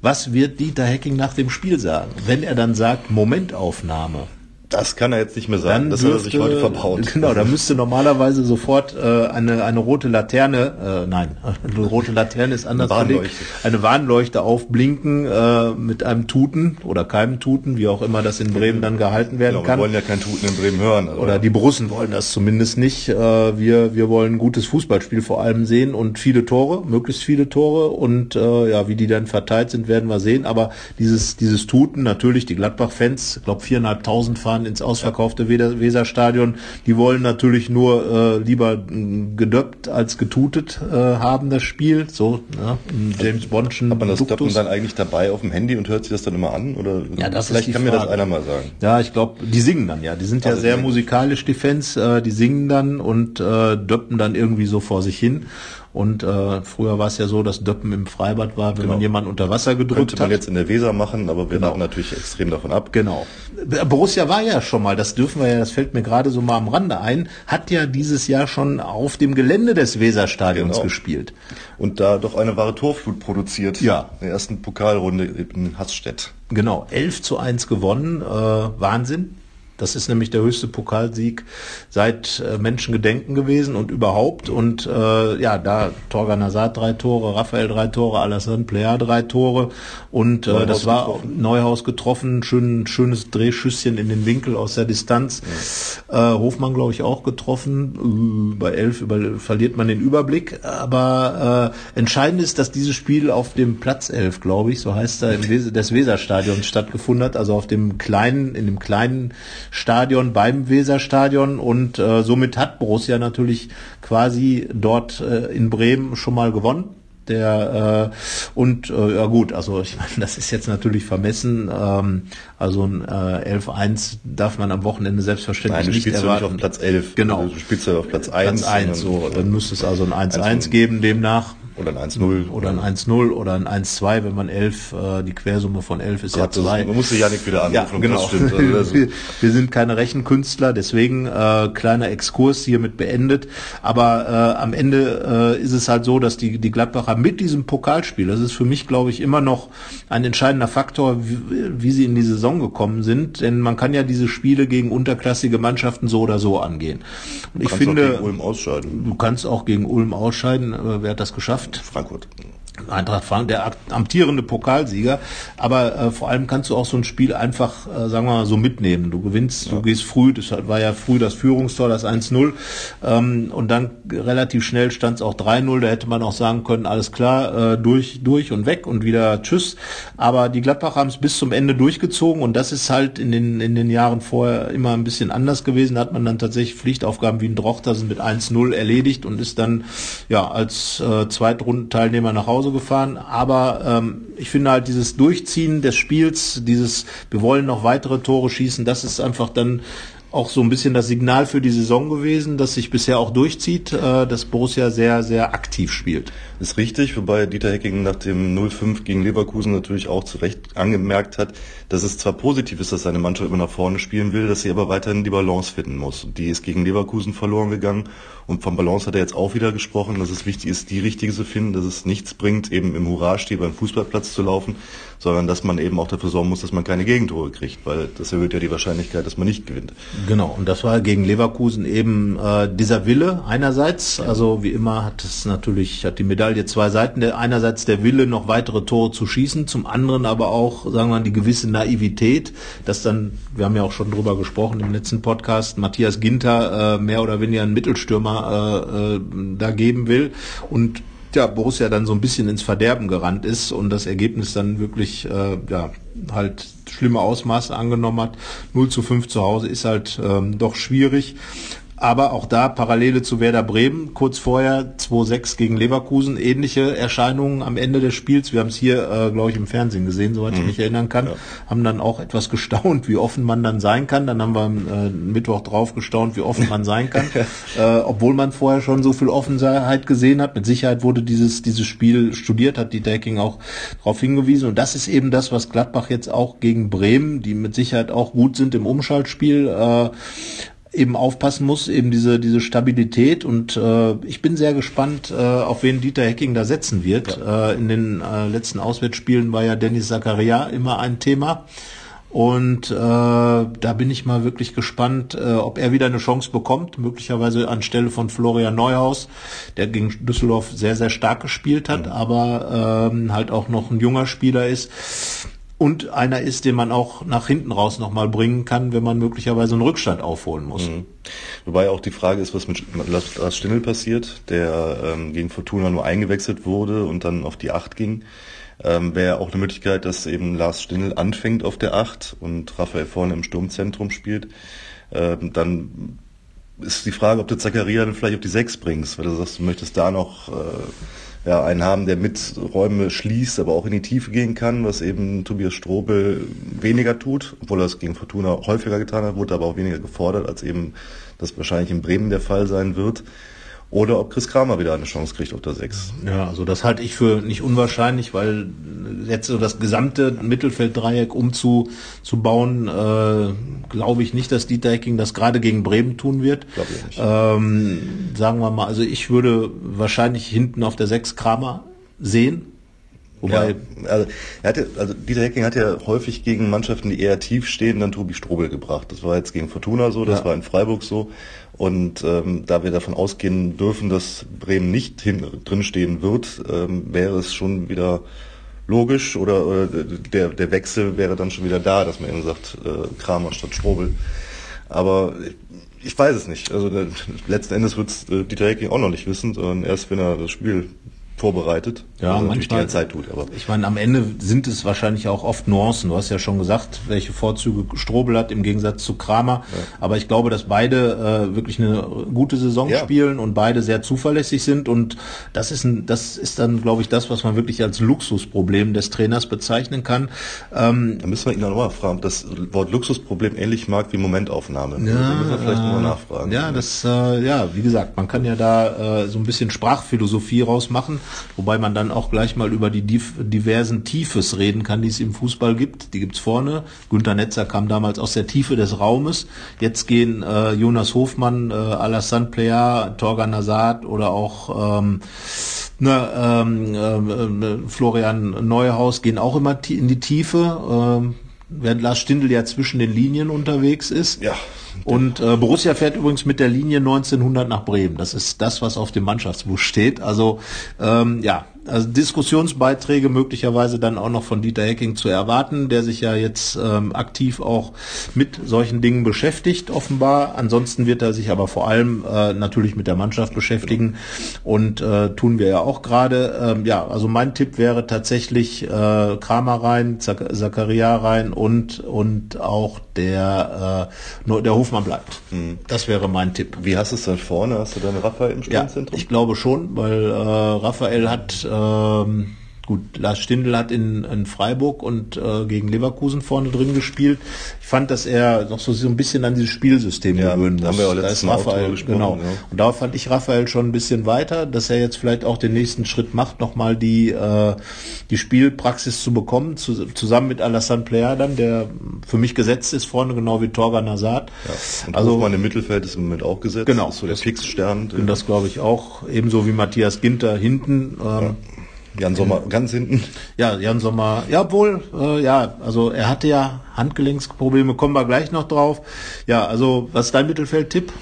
Was wird Dieter Hecking nach dem Spiel sagen, wenn er dann sagt Momentaufnahme? Das kann er jetzt nicht mehr sagen, das dürfte, hat er sich heute verbaut. Genau, da müsste normalerweise sofort äh, eine, eine rote Laterne, äh, nein, eine rote Laterne ist anders eine Warnleuchte. eine Warnleuchte aufblinken äh, mit einem Tuten oder keinem Tuten, wie auch immer das in Bremen dann gehalten werden genau, kann. Wir wollen ja kein Tuten in Bremen hören. Also. Oder die Borussen wollen das zumindest nicht. Äh, wir, wir wollen ein gutes Fußballspiel vor allem sehen und viele Tore, möglichst viele Tore und äh, ja, wie die dann verteilt sind, werden wir sehen. Aber dieses, dieses Tuten, natürlich die Gladbach-Fans, ich glaube viereinhalbtausend fahren fahren ins ausverkaufte Weserstadion. Die wollen natürlich nur äh, lieber gedöppt als getutet äh, haben das Spiel. So, ne? James Bondschen. Hat man das Duktus. dann eigentlich dabei auf dem Handy und hört sich das dann immer an? Oder ja, das vielleicht kann Frage. mir das einer mal sagen. Ja, ich glaube, die singen dann ja. Die sind ja also sehr musikalisch, die Fans. Äh, die singen dann und äh, döppen dann irgendwie so vor sich hin. Und äh, früher war es ja so, dass Döppen im Freibad war, wenn genau. man jemanden unter Wasser gedrückt Könnte man hat. jetzt in der Weser machen, aber wir genau. natürlich extrem davon ab. Genau. Borussia war ja schon mal, das dürfen wir ja, das fällt mir gerade so mal am Rande ein, hat ja dieses Jahr schon auf dem Gelände des Weserstadions genau. gespielt. Und da doch eine wahre Torflut produziert. Ja. In der ersten Pokalrunde in Hassstedt. Genau, 11 zu 1 gewonnen, äh, Wahnsinn. Das ist nämlich der höchste Pokalsieg seit äh, Menschengedenken gewesen und überhaupt. Und äh, ja, da Torgan Hazard drei Tore, Raphael drei Tore, Alassane Plea drei Tore. Und äh, das war getroffen. Neuhaus getroffen, schön, schönes Drehschüsschen in den Winkel aus der Distanz. Ja. Äh, Hofmann, glaube ich, auch getroffen. Äh, bei elf über, verliert man den Überblick. Aber äh, entscheidend ist, dass dieses Spiel auf dem Platz elf, glaube ich, so heißt er, im Weser, des Weserstadions stattgefunden hat. Also auf dem kleinen, in dem kleinen Stadion beim Weserstadion und äh, somit hat Borussia natürlich quasi dort äh, in Bremen schon mal gewonnen der äh, und äh, ja gut, also ich meine, das ist jetzt natürlich vermessen. Ähm, also ein äh, 11-1 darf man am Wochenende selbstverständlich Nein, nicht erwarten. Nicht auf Platz 11. Genau. Du spielst ja auf Platz 1. Platz 1, so. Dann müsste es also ein 1-1 geben demnach. Oder ein 1-0. Oder ein 1-0 oder ein 1-2, wenn man 11, äh, die Quersumme von 11 ist Gott, ja 2. Man muss sich ja nicht wieder anrufen. Ja, genau. Stimmt, also wir, wir, sind keine Rechenkünstler, deswegen äh, kleiner Exkurs hiermit beendet. Aber äh, am Ende äh, ist es halt so, dass die, die Gladbacher mit diesem Pokalspiel, das ist für mich, glaube ich, immer noch ein entscheidender Faktor, wie, wie sie in die Saison gekommen sind. Denn man kann ja diese Spiele gegen unterklassige Mannschaften so oder so angehen. Und ich finde, du kannst auch gegen Ulm ausscheiden. Du kannst auch gegen Ulm ausscheiden. Wer hat das geschafft? Frankfurt. Eintracht Frankfurt, der amtierende Pokalsieger. Aber äh, vor allem kannst du auch so ein Spiel einfach, äh, sagen wir mal, so mitnehmen. Du gewinnst, ja. du gehst früh, das war ja früh das Führungstor, das 1-0. Ähm, und dann relativ schnell stand es auch 3-0. Da hätte man auch sagen können, alles klar, äh, durch, durch und weg und wieder Tschüss. Aber die Gladbach haben es bis zum Ende durchgezogen und das ist halt in den, in den Jahren vorher immer ein bisschen anders gewesen. Da hat man dann tatsächlich Pflichtaufgaben wie ein Drochter sind mit 1-0 erledigt und ist dann ja als äh, Zweitrundenteilnehmer nach Hause gefahren. Aber ähm, ich finde halt dieses Durchziehen des Spiels, dieses wir wollen noch weitere Tore schießen, das ist einfach dann auch so ein bisschen das Signal für die Saison gewesen, dass sich bisher auch durchzieht, äh, dass Borussia sehr, sehr aktiv spielt. Ist richtig, wobei Dieter Hecking nach dem 0-5 gegen Leverkusen natürlich auch zu Recht angemerkt hat, dass es zwar positiv ist, dass seine Mannschaft immer nach vorne spielen will, dass sie aber weiterhin die Balance finden muss. Die ist gegen Leverkusen verloren gegangen und vom Balance hat er jetzt auch wieder gesprochen, dass es wichtig ist, die richtige zu finden, dass es nichts bringt, eben im Hurra-Stil beim Fußballplatz zu laufen, sondern dass man eben auch dafür sorgen muss, dass man keine Gegentore kriegt, weil das erhöht ja die Wahrscheinlichkeit, dass man nicht gewinnt. Genau, und das war gegen Leverkusen eben äh, dieser Wille einerseits, also wie immer hat es natürlich, hat die Medaille zwei Seiten, der, einerseits der Wille, noch weitere Tore zu schießen, zum anderen aber auch, sagen wir mal, die gewisse Naivität, dass dann, wir haben ja auch schon drüber gesprochen im letzten Podcast, Matthias Ginter äh, mehr oder weniger ein Mittelstürmer äh, äh, da geben will. Und ja, Borussia dann so ein bisschen ins Verderben gerannt ist und das Ergebnis dann wirklich äh, ja, halt schlimme Ausmaße angenommen hat. 0 zu 5 zu Hause ist halt ähm, doch schwierig. Aber auch da Parallele zu Werder Bremen, kurz vorher 2-6 gegen Leverkusen, ähnliche Erscheinungen am Ende des Spiels. Wir haben es hier, äh, glaube ich, im Fernsehen gesehen, soweit mhm. ich mich erinnern kann. Ja. Haben dann auch etwas gestaunt, wie offen man dann sein kann. Dann haben wir am äh, Mittwoch drauf gestaunt, wie offen man sein kann. äh, obwohl man vorher schon so viel Offenheit gesehen hat. Mit Sicherheit wurde dieses, dieses Spiel studiert, hat die Decking auch darauf hingewiesen. Und das ist eben das, was Gladbach jetzt auch gegen Bremen, die mit Sicherheit auch gut sind im Umschaltspiel, äh, eben aufpassen muss, eben diese, diese Stabilität. Und äh, ich bin sehr gespannt, äh, auf wen Dieter Hecking da setzen wird. Ja. Äh, in den äh, letzten Auswärtsspielen war ja Dennis Zakaria immer ein Thema. Und äh, da bin ich mal wirklich gespannt, äh, ob er wieder eine Chance bekommt, möglicherweise anstelle von Florian Neuhaus, der gegen Düsseldorf sehr, sehr stark gespielt hat, mhm. aber ähm, halt auch noch ein junger Spieler ist und einer ist, den man auch nach hinten raus nochmal bringen kann, wenn man möglicherweise einen Rückstand aufholen muss. Mhm. Wobei auch die Frage ist, was mit Lars Stindl passiert, der ähm, gegen Fortuna nur eingewechselt wurde und dann auf die Acht ging. Ähm, Wäre auch eine Möglichkeit, dass eben Lars Stindl anfängt auf der Acht und Raphael vorne im Sturmzentrum spielt. Ähm, dann ist die Frage, ob du Zakaria dann vielleicht auf die Sechs bringst, weil du sagst, du möchtest da noch äh, ja, einen haben, der mit Räume schließt, aber auch in die Tiefe gehen kann, was eben Tobias Strobel weniger tut, obwohl er es gegen Fortuna häufiger getan hat, wurde aber auch weniger gefordert, als eben das wahrscheinlich in Bremen der Fall sein wird oder ob Chris Kramer wieder eine Chance kriegt auf der 6. Ja, also das halte ich für nicht unwahrscheinlich, weil jetzt so das gesamte Mittelfelddreieck umzubauen, äh, glaube ich nicht, dass Dieter Hecking das gerade gegen Bremen tun wird. Glaube ich nicht. Ähm, sagen wir mal, also ich würde wahrscheinlich hinten auf der 6 Kramer sehen. Wobei, ja, also, er hatte, also Dieter Hecking hat ja häufig gegen Mannschaften, die eher tief stehen, dann Tobi Strobel gebracht. Das war jetzt gegen Fortuna so, das ja. war in Freiburg so. Und ähm, da wir davon ausgehen dürfen, dass Bremen nicht hin, drinstehen wird, ähm, wäre es schon wieder logisch oder, oder der, der Wechsel wäre dann schon wieder da, dass man eben sagt, äh, Kramer statt Strobel. Aber ich weiß es nicht. Also letzten Endes wird äh, Dieter Hecking auch noch nicht wissen, sondern erst wenn er das Spiel vorbereitet. Ja, also manchmal. Die Zeit tut, aber. Ich meine, am Ende sind es wahrscheinlich auch oft Nuancen. Du hast ja schon gesagt, welche Vorzüge Strobel hat im Gegensatz zu Kramer. Ja. Aber ich glaube, dass beide äh, wirklich eine gute Saison ja. spielen und beide sehr zuverlässig sind. Und das ist ein, das ist dann, glaube ich, das, was man wirklich als Luxusproblem des Trainers bezeichnen kann. Ähm, da müssen wir ihn noch mal fragen, das Wort Luxusproblem ähnlich mag wie Momentaufnahme. Ja, da müssen wir vielleicht äh, nochmal nachfragen. Ja, das, äh, ja, wie gesagt, man kann ja da äh, so ein bisschen Sprachphilosophie rausmachen wobei man dann auch gleich mal über die diversen Tiefes reden kann, die es im Fußball gibt. Die gibt's vorne. Günter Netzer kam damals aus der Tiefe des Raumes. Jetzt gehen äh, Jonas Hofmann, äh, Alassane Plea, Torgan Nazad oder auch ähm, ne, ähm, äh, Florian Neuhaus gehen auch immer in die Tiefe. Ähm, während Lars Stindl ja zwischen den Linien unterwegs ist. Ja. Und äh, Borussia fährt übrigens mit der Linie 1900 nach Bremen. Das ist das, was auf dem Mannschaftsbuch steht. Also ähm, ja, also Diskussionsbeiträge möglicherweise dann auch noch von Dieter Hecking zu erwarten, der sich ja jetzt ähm, aktiv auch mit solchen Dingen beschäftigt, offenbar. Ansonsten wird er sich aber vor allem äh, natürlich mit der Mannschaft beschäftigen und äh, tun wir ja auch gerade. Ähm, ja, also mein Tipp wäre tatsächlich äh, Kramer rein, Zak Zakaria rein und und auch der äh, nur der Hofmann bleibt. Mhm. Das wäre mein Tipp. Wie hast du es dann vorne? Hast du dann Raphael im Sturmzentrum? Ja, ich glaube schon, weil äh, Raphael hat ähm, Gut, Lars Stindl hat in, in Freiburg und äh, gegen Leverkusen vorne drin gespielt. Ich fand, dass er noch so, so ein bisschen an dieses Spielsystem ja, gewöhnen muss. Haben wir auch da ist Raphael, genau. Ja. Und da fand ich Raphael schon ein bisschen weiter, dass er jetzt vielleicht auch den nächsten Schritt macht, nochmal die, äh, die Spielpraxis zu bekommen, zu, zusammen mit Alassane Player dann, der für mich gesetzt ist vorne, genau wie Torgan Nazad. Ja. Und also Hofmann im Mittelfeld ist im Moment auch gesetzt. Genau. Ist so der Fixstern. Und das glaube ich auch, ebenso wie Matthias Ginter hinten. Ähm, Jan Sommer ganz hinten. Ja, Jan Sommer, ja wohl, äh, ja, also er hatte ja Handgelenksprobleme, kommen wir gleich noch drauf. Ja, also was ist dein Mittelfeldtipp?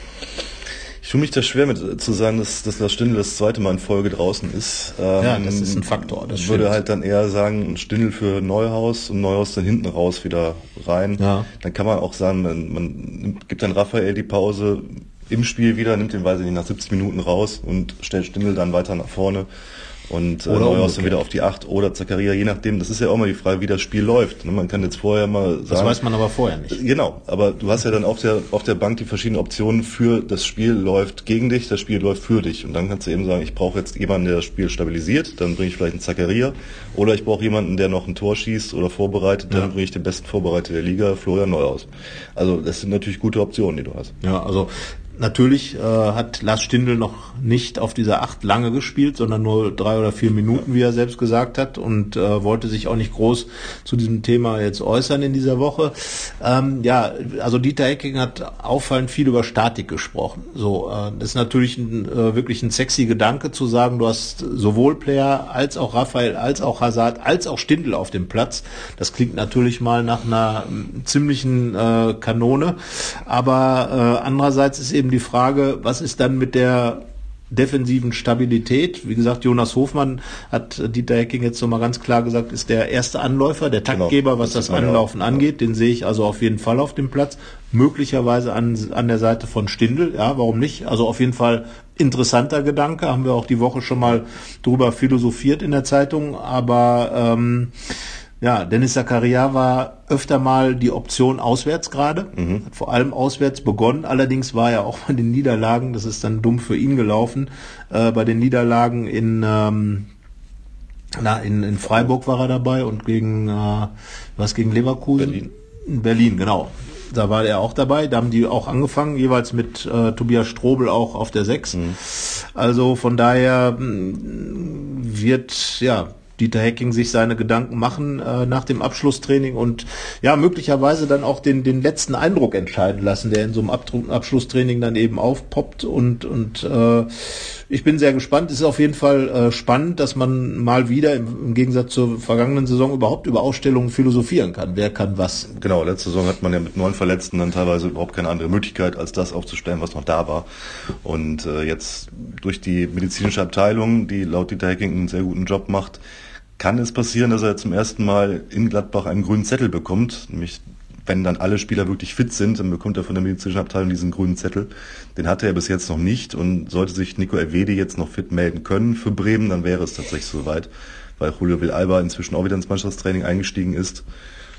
Ich tue mich da schwer mit zu sagen, dass, dass Lars Stindl das zweite Mal in Folge draußen ist. Ähm, ja, das ist ein Faktor. Ich würde halt dann eher sagen, Stindl für Neuhaus und Neuhaus dann hinten raus wieder rein. Ja. Dann kann man auch sagen, man, man gibt dann Raphael die Pause im Spiel wieder, nimmt den, weiß ich nicht, nach 70 Minuten raus und stellt Stindl dann weiter nach vorne und äh, Neuhaus dann wieder auf die 8 oder Zakaria, je nachdem. Das ist ja auch mal die Frage, wie das Spiel läuft. Ne, man kann jetzt vorher mal sagen. Das weiß man aber vorher nicht. Genau, aber du hast ja dann auf der, auf der Bank die verschiedenen Optionen für das Spiel läuft gegen dich, das Spiel läuft für dich. Und dann kannst du eben sagen, ich brauche jetzt jemanden, der das Spiel stabilisiert, dann bringe ich vielleicht einen Zakaria. Oder ich brauche jemanden, der noch ein Tor schießt oder vorbereitet, dann ja. bringe ich den besten Vorbereiter der Liga, Florian Neuhaus. Also das sind natürlich gute Optionen, die du hast. Ja, also Natürlich äh, hat Lars Stindl noch nicht auf dieser Acht lange gespielt, sondern nur drei oder vier Minuten, wie er selbst gesagt hat, und äh, wollte sich auch nicht groß zu diesem Thema jetzt äußern in dieser Woche. Ähm, ja, also Dieter Hecking hat auffallend viel über Statik gesprochen. So, äh, das ist natürlich ein, äh, wirklich ein sexy Gedanke zu sagen, du hast sowohl Player als auch Raphael, als auch Hazard, als auch Stindl auf dem Platz. Das klingt natürlich mal nach einer ziemlichen äh, Kanone, aber äh, andererseits ist eben eben die Frage, was ist dann mit der defensiven Stabilität. Wie gesagt, Jonas Hofmann hat Dieter Hecking jetzt nochmal ganz klar gesagt, ist der erste Anläufer, der genau. Taktgeber, genau, was das, das Anlaufen auch. angeht. Den sehe ich also auf jeden Fall auf dem Platz. Möglicherweise an, an der Seite von Stindl. Ja, warum nicht? Also auf jeden Fall interessanter Gedanke. Haben wir auch die Woche schon mal drüber philosophiert in der Zeitung. Aber ähm, ja, Dennis Zakaria war öfter mal die Option auswärts gerade, mhm. hat vor allem auswärts begonnen. Allerdings war er auch bei den Niederlagen, das ist dann dumm für ihn gelaufen, äh, bei den Niederlagen in, ähm, na, in, in Freiburg war er dabei und gegen, äh, was gegen Leverkusen? Berlin. In Berlin, genau. Da war er auch dabei. Da haben die auch angefangen, jeweils mit äh, Tobias Strobel auch auf der 6. Mhm. Also von daher mm, wird, ja, Dieter Hecking sich seine Gedanken machen äh, nach dem Abschlusstraining und ja, möglicherweise dann auch den, den letzten Eindruck entscheiden lassen, der in so einem Abdruck, Abschlusstraining dann eben aufpoppt und, und äh, ich bin sehr gespannt. Es ist auf jeden Fall äh, spannend, dass man mal wieder im, im, Gegensatz zur vergangenen Saison überhaupt über Ausstellungen philosophieren kann. Wer kann was? Genau, letzte Saison hat man ja mit neun Verletzten dann teilweise überhaupt keine andere Möglichkeit, als das aufzustellen, was noch da war. Und äh, jetzt durch die medizinische Abteilung, die laut Dieter Hecking einen sehr guten Job macht, kann es passieren, dass er zum ersten Mal in Gladbach einen grünen Zettel bekommt, nämlich wenn dann alle Spieler wirklich fit sind, dann bekommt er von der medizinischen Abteilung diesen grünen Zettel. Den hatte er bis jetzt noch nicht und sollte sich Nico Elvedi jetzt noch fit melden können für Bremen, dann wäre es tatsächlich soweit, weil Julio Villalba inzwischen auch wieder ins Mannschaftstraining eingestiegen ist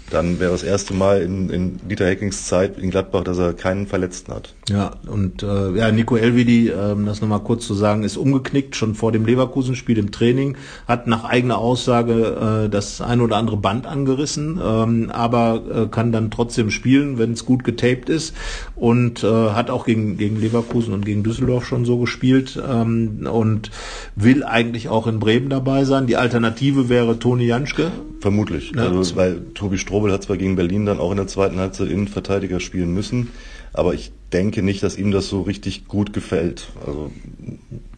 dann wäre das erste Mal in, in Dieter Heckings Zeit in Gladbach, dass er keinen Verletzten hat. Ja, und äh, ja, Nico Elvedi, ähm, das nochmal kurz zu sagen, ist umgeknickt, schon vor dem Leverkusen-Spiel im Training, hat nach eigener Aussage äh, das ein oder andere Band angerissen, ähm, aber äh, kann dann trotzdem spielen, wenn es gut getaped ist und äh, hat auch gegen, gegen Leverkusen und gegen Düsseldorf schon so gespielt ähm, und will eigentlich auch in Bremen dabei sein. Die Alternative wäre Toni Janschke. Vermutlich, ja. also, weil Tobi Strobel hat zwar gegen Berlin dann auch in der zweiten Halbzeit Innenverteidiger spielen müssen, aber ich denke nicht, dass ihm das so richtig gut gefällt. Also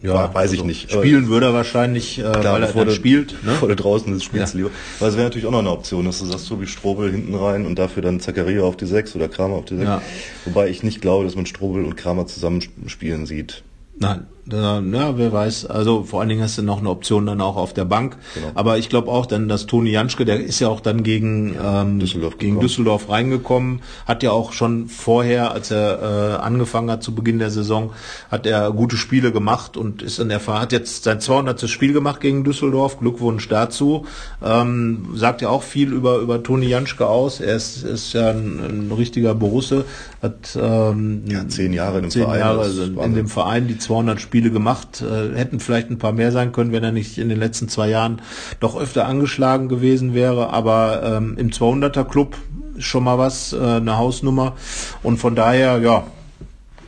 ja, weiß ich also nicht. Spielen würde er wahrscheinlich, äh, klar, weil er dann spielt. Ne? Vor der draußen des Spiels ja. lieber. Aber es wäre natürlich auch noch eine Option, dass du sagst, so wie Strobel hinten rein und dafür dann Zakaria auf die 6 oder Kramer auf die 6. Ja. Wobei ich nicht glaube, dass man Strobel und Kramer zusammen spielen sieht. Nein, Da, ja, wer weiß. Also vor allen Dingen hast du noch eine Option dann auch auf der Bank. Genau. Aber ich glaube auch dann, dass Toni Janschke, der ist ja auch dann gegen ähm, Düsseldorf, gegen Düsseldorf reingekommen, hat ja auch schon vorher, als er äh, angefangen hat zu Beginn der Saison, hat er gute Spiele gemacht und ist in der hat jetzt sein 200. Spiel gemacht gegen Düsseldorf. Glückwunsch dazu. Ähm, sagt ja auch viel über über Toni Janschke aus. Er ist, ist ja ein, ein richtiger Borusse, hat ähm, ja, zehn Jahre in dem zehn Verein. Jahre in dem Verein die 200 Spiele Spiele gemacht, äh, hätten vielleicht ein paar mehr sein können, wenn er nicht in den letzten zwei Jahren doch öfter angeschlagen gewesen wäre. Aber ähm, im 200er Club schon mal was, äh, eine Hausnummer. Und von daher, ja,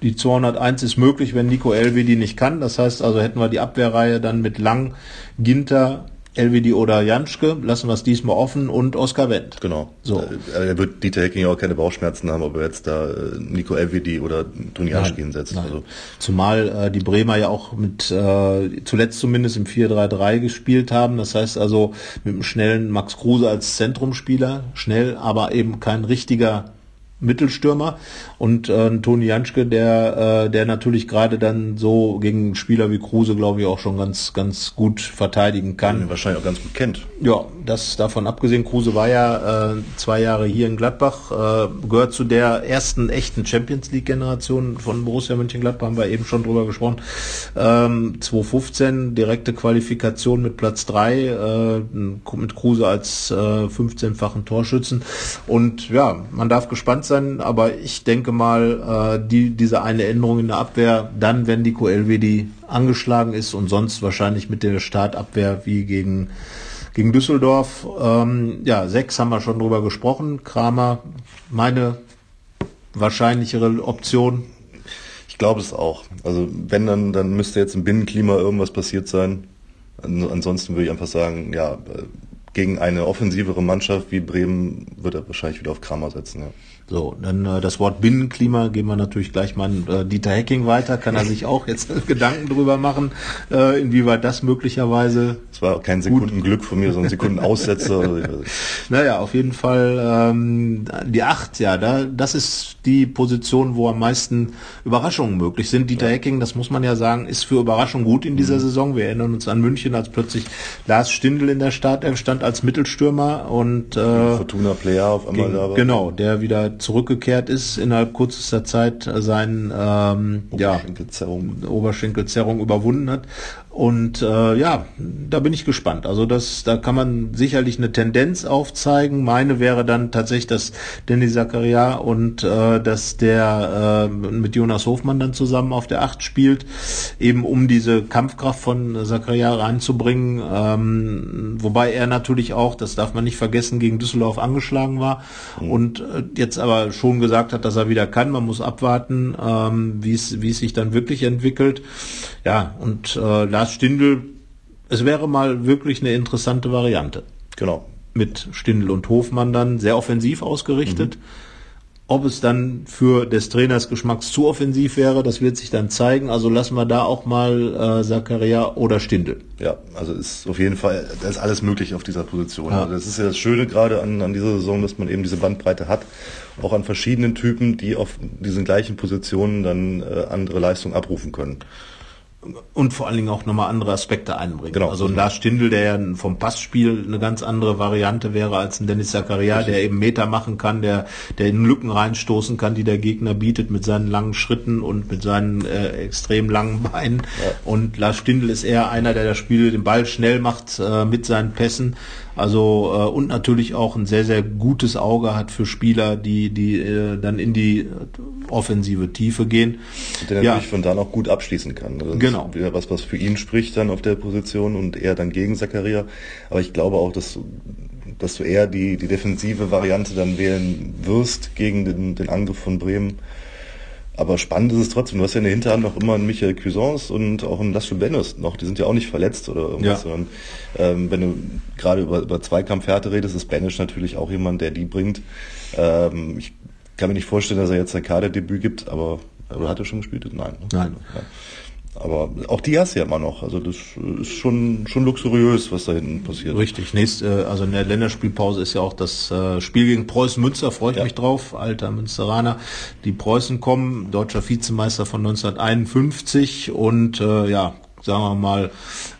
die 201 ist möglich, wenn Nico Elvi die nicht kann. Das heißt also, hätten wir die Abwehrreihe dann mit Lang, Ginter, LWD oder Janschke, lassen wir es diesmal offen und Oskar Wendt. Genau. So. Äh, er wird Dieter Hecking auch keine Bauchschmerzen haben, ob er jetzt da äh, Nico LWD oder Toni Janschke hinsetzt. Nein. Also. Zumal äh, die Bremer ja auch mit äh, zuletzt zumindest im 4-3-3 gespielt haben. Das heißt also mit einem schnellen Max Kruse als Zentrumspieler, schnell, aber eben kein richtiger Mittelstürmer und äh, Toni Janschke, der, äh, der natürlich gerade dann so gegen Spieler wie Kruse, glaube ich, auch schon ganz, ganz gut verteidigen kann. Wahrscheinlich auch ganz gut kennt. Ja, das davon abgesehen. Kruse war ja äh, zwei Jahre hier in Gladbach, äh, gehört zu der ersten echten Champions League Generation von Borussia Mönchengladbach, haben wir eben schon drüber gesprochen. Ähm, 2015 direkte Qualifikation mit Platz drei äh, mit Kruse als äh, 15-fachen Torschützen und ja, man darf gespannt sein, aber ich denke denke mal, äh, die, diese eine Änderung in der Abwehr, dann, wenn die Elvedi angeschlagen ist und sonst wahrscheinlich mit der Startabwehr wie gegen, gegen Düsseldorf. Ähm, ja, sechs haben wir schon drüber gesprochen. Kramer, meine wahrscheinlichere Option. Ich glaube es auch. Also wenn dann, dann müsste jetzt im Binnenklima irgendwas passiert sein. Ansonsten würde ich einfach sagen, ja, gegen eine offensivere Mannschaft wie Bremen wird er wahrscheinlich wieder auf Kramer setzen. Ja. So, dann äh, das Wort Binnenklima gehen wir natürlich gleich mal an äh, Dieter Hecking weiter. Kann er sich auch jetzt Gedanken drüber machen, äh, inwieweit das möglicherweise. Es war kein Sekundenglück von mir, sondern Sekundenaussetzer. naja, auf jeden Fall ähm, die acht, ja, da, das ist die Position, wo am meisten Überraschungen möglich sind. Dieter ja. Hecking, das muss man ja sagen, ist für Überraschung gut in dieser mhm. Saison. Wir erinnern uns an München, als plötzlich Lars Stindl in der Startelf stand als Mittelstürmer und äh, Fortuna Player auf einmal da war. Genau, der wieder zurückgekehrt ist, innerhalb kürzester Zeit seinen ähm, Oberschenkelzerrung. Ja, Oberschenkelzerrung überwunden hat. Und äh, ja, da bin ich gespannt. Also das, da kann man sicherlich eine Tendenz aufzeigen. Meine wäre dann tatsächlich, dass Danny Zakaria und äh, dass der äh, mit Jonas Hofmann dann zusammen auf der Acht spielt, eben um diese Kampfkraft von Zakaria reinzubringen. Ähm, wobei er natürlich auch, das darf man nicht vergessen, gegen Düsseldorf angeschlagen war mhm. und äh, jetzt aber schon gesagt hat, dass er wieder kann. Man muss abwarten, ähm, wie es wie es sich dann wirklich entwickelt. Ja, und äh, Lars Stindl, es wäre mal wirklich eine interessante Variante. Genau. Mit Stindl und Hofmann dann sehr offensiv ausgerichtet. Mhm. Ob es dann für des Trainers Geschmacks zu offensiv wäre, das wird sich dann zeigen. Also lassen wir da auch mal äh, Zakaria oder Stindl. Ja, also ist auf jeden Fall, da ist alles möglich auf dieser Position. Ja. Also das ist ja das Schöne gerade an, an dieser Saison, dass man eben diese Bandbreite hat, auch an verschiedenen Typen, die auf diesen gleichen Positionen dann äh, andere Leistungen abrufen können und vor allen Dingen auch nochmal andere Aspekte einbringen. Genau. Also ein Lars Stindl, der ja vom Passspiel eine ganz andere Variante wäre als ein Dennis Zakaria, der eben Meter machen kann, der, der in Lücken reinstoßen kann, die der Gegner bietet mit seinen langen Schritten und mit seinen äh, extrem langen Beinen. Ja. Und Lars Stindl ist eher einer, der das Spiel den Ball schnell macht äh, mit seinen Pässen. Also äh, und natürlich auch ein sehr sehr gutes Auge hat für Spieler, die die äh, dann in die offensive Tiefe gehen. Und der natürlich ja. von da noch gut abschließen kann. Das genau. Ist wieder was was für ihn spricht dann auf der Position und er dann gegen Zakaria. Aber ich glaube auch, dass dass du eher die die defensive Variante dann wählen wirst gegen den, den Angriff von Bremen aber spannend ist es trotzdem. Du hast ja in der Hinterhand noch immer einen Michael Cuisance und auch einen Laszlo Bennis noch. Die sind ja auch nicht verletzt oder irgendwas. Ja. Sondern, ähm, wenn du gerade über, über Zweikampfhärte redest, ist Benisch natürlich auch jemand, der die bringt. Ähm, ich kann mir nicht vorstellen, dass er jetzt ein Kaderdebüt gibt, aber, aber hat er schon gespielt? Nein. Nein. Aber auch die hast du ja immer noch. Also das ist schon, schon luxuriös, was da hinten passiert. Richtig. Nächst, äh, also in der Länderspielpause ist ja auch das äh, Spiel gegen Preußen Münster, freue ich ja. mich drauf, alter Münsteraner. Die Preußen kommen, deutscher Vizemeister von 1951 und äh, ja, sagen wir mal,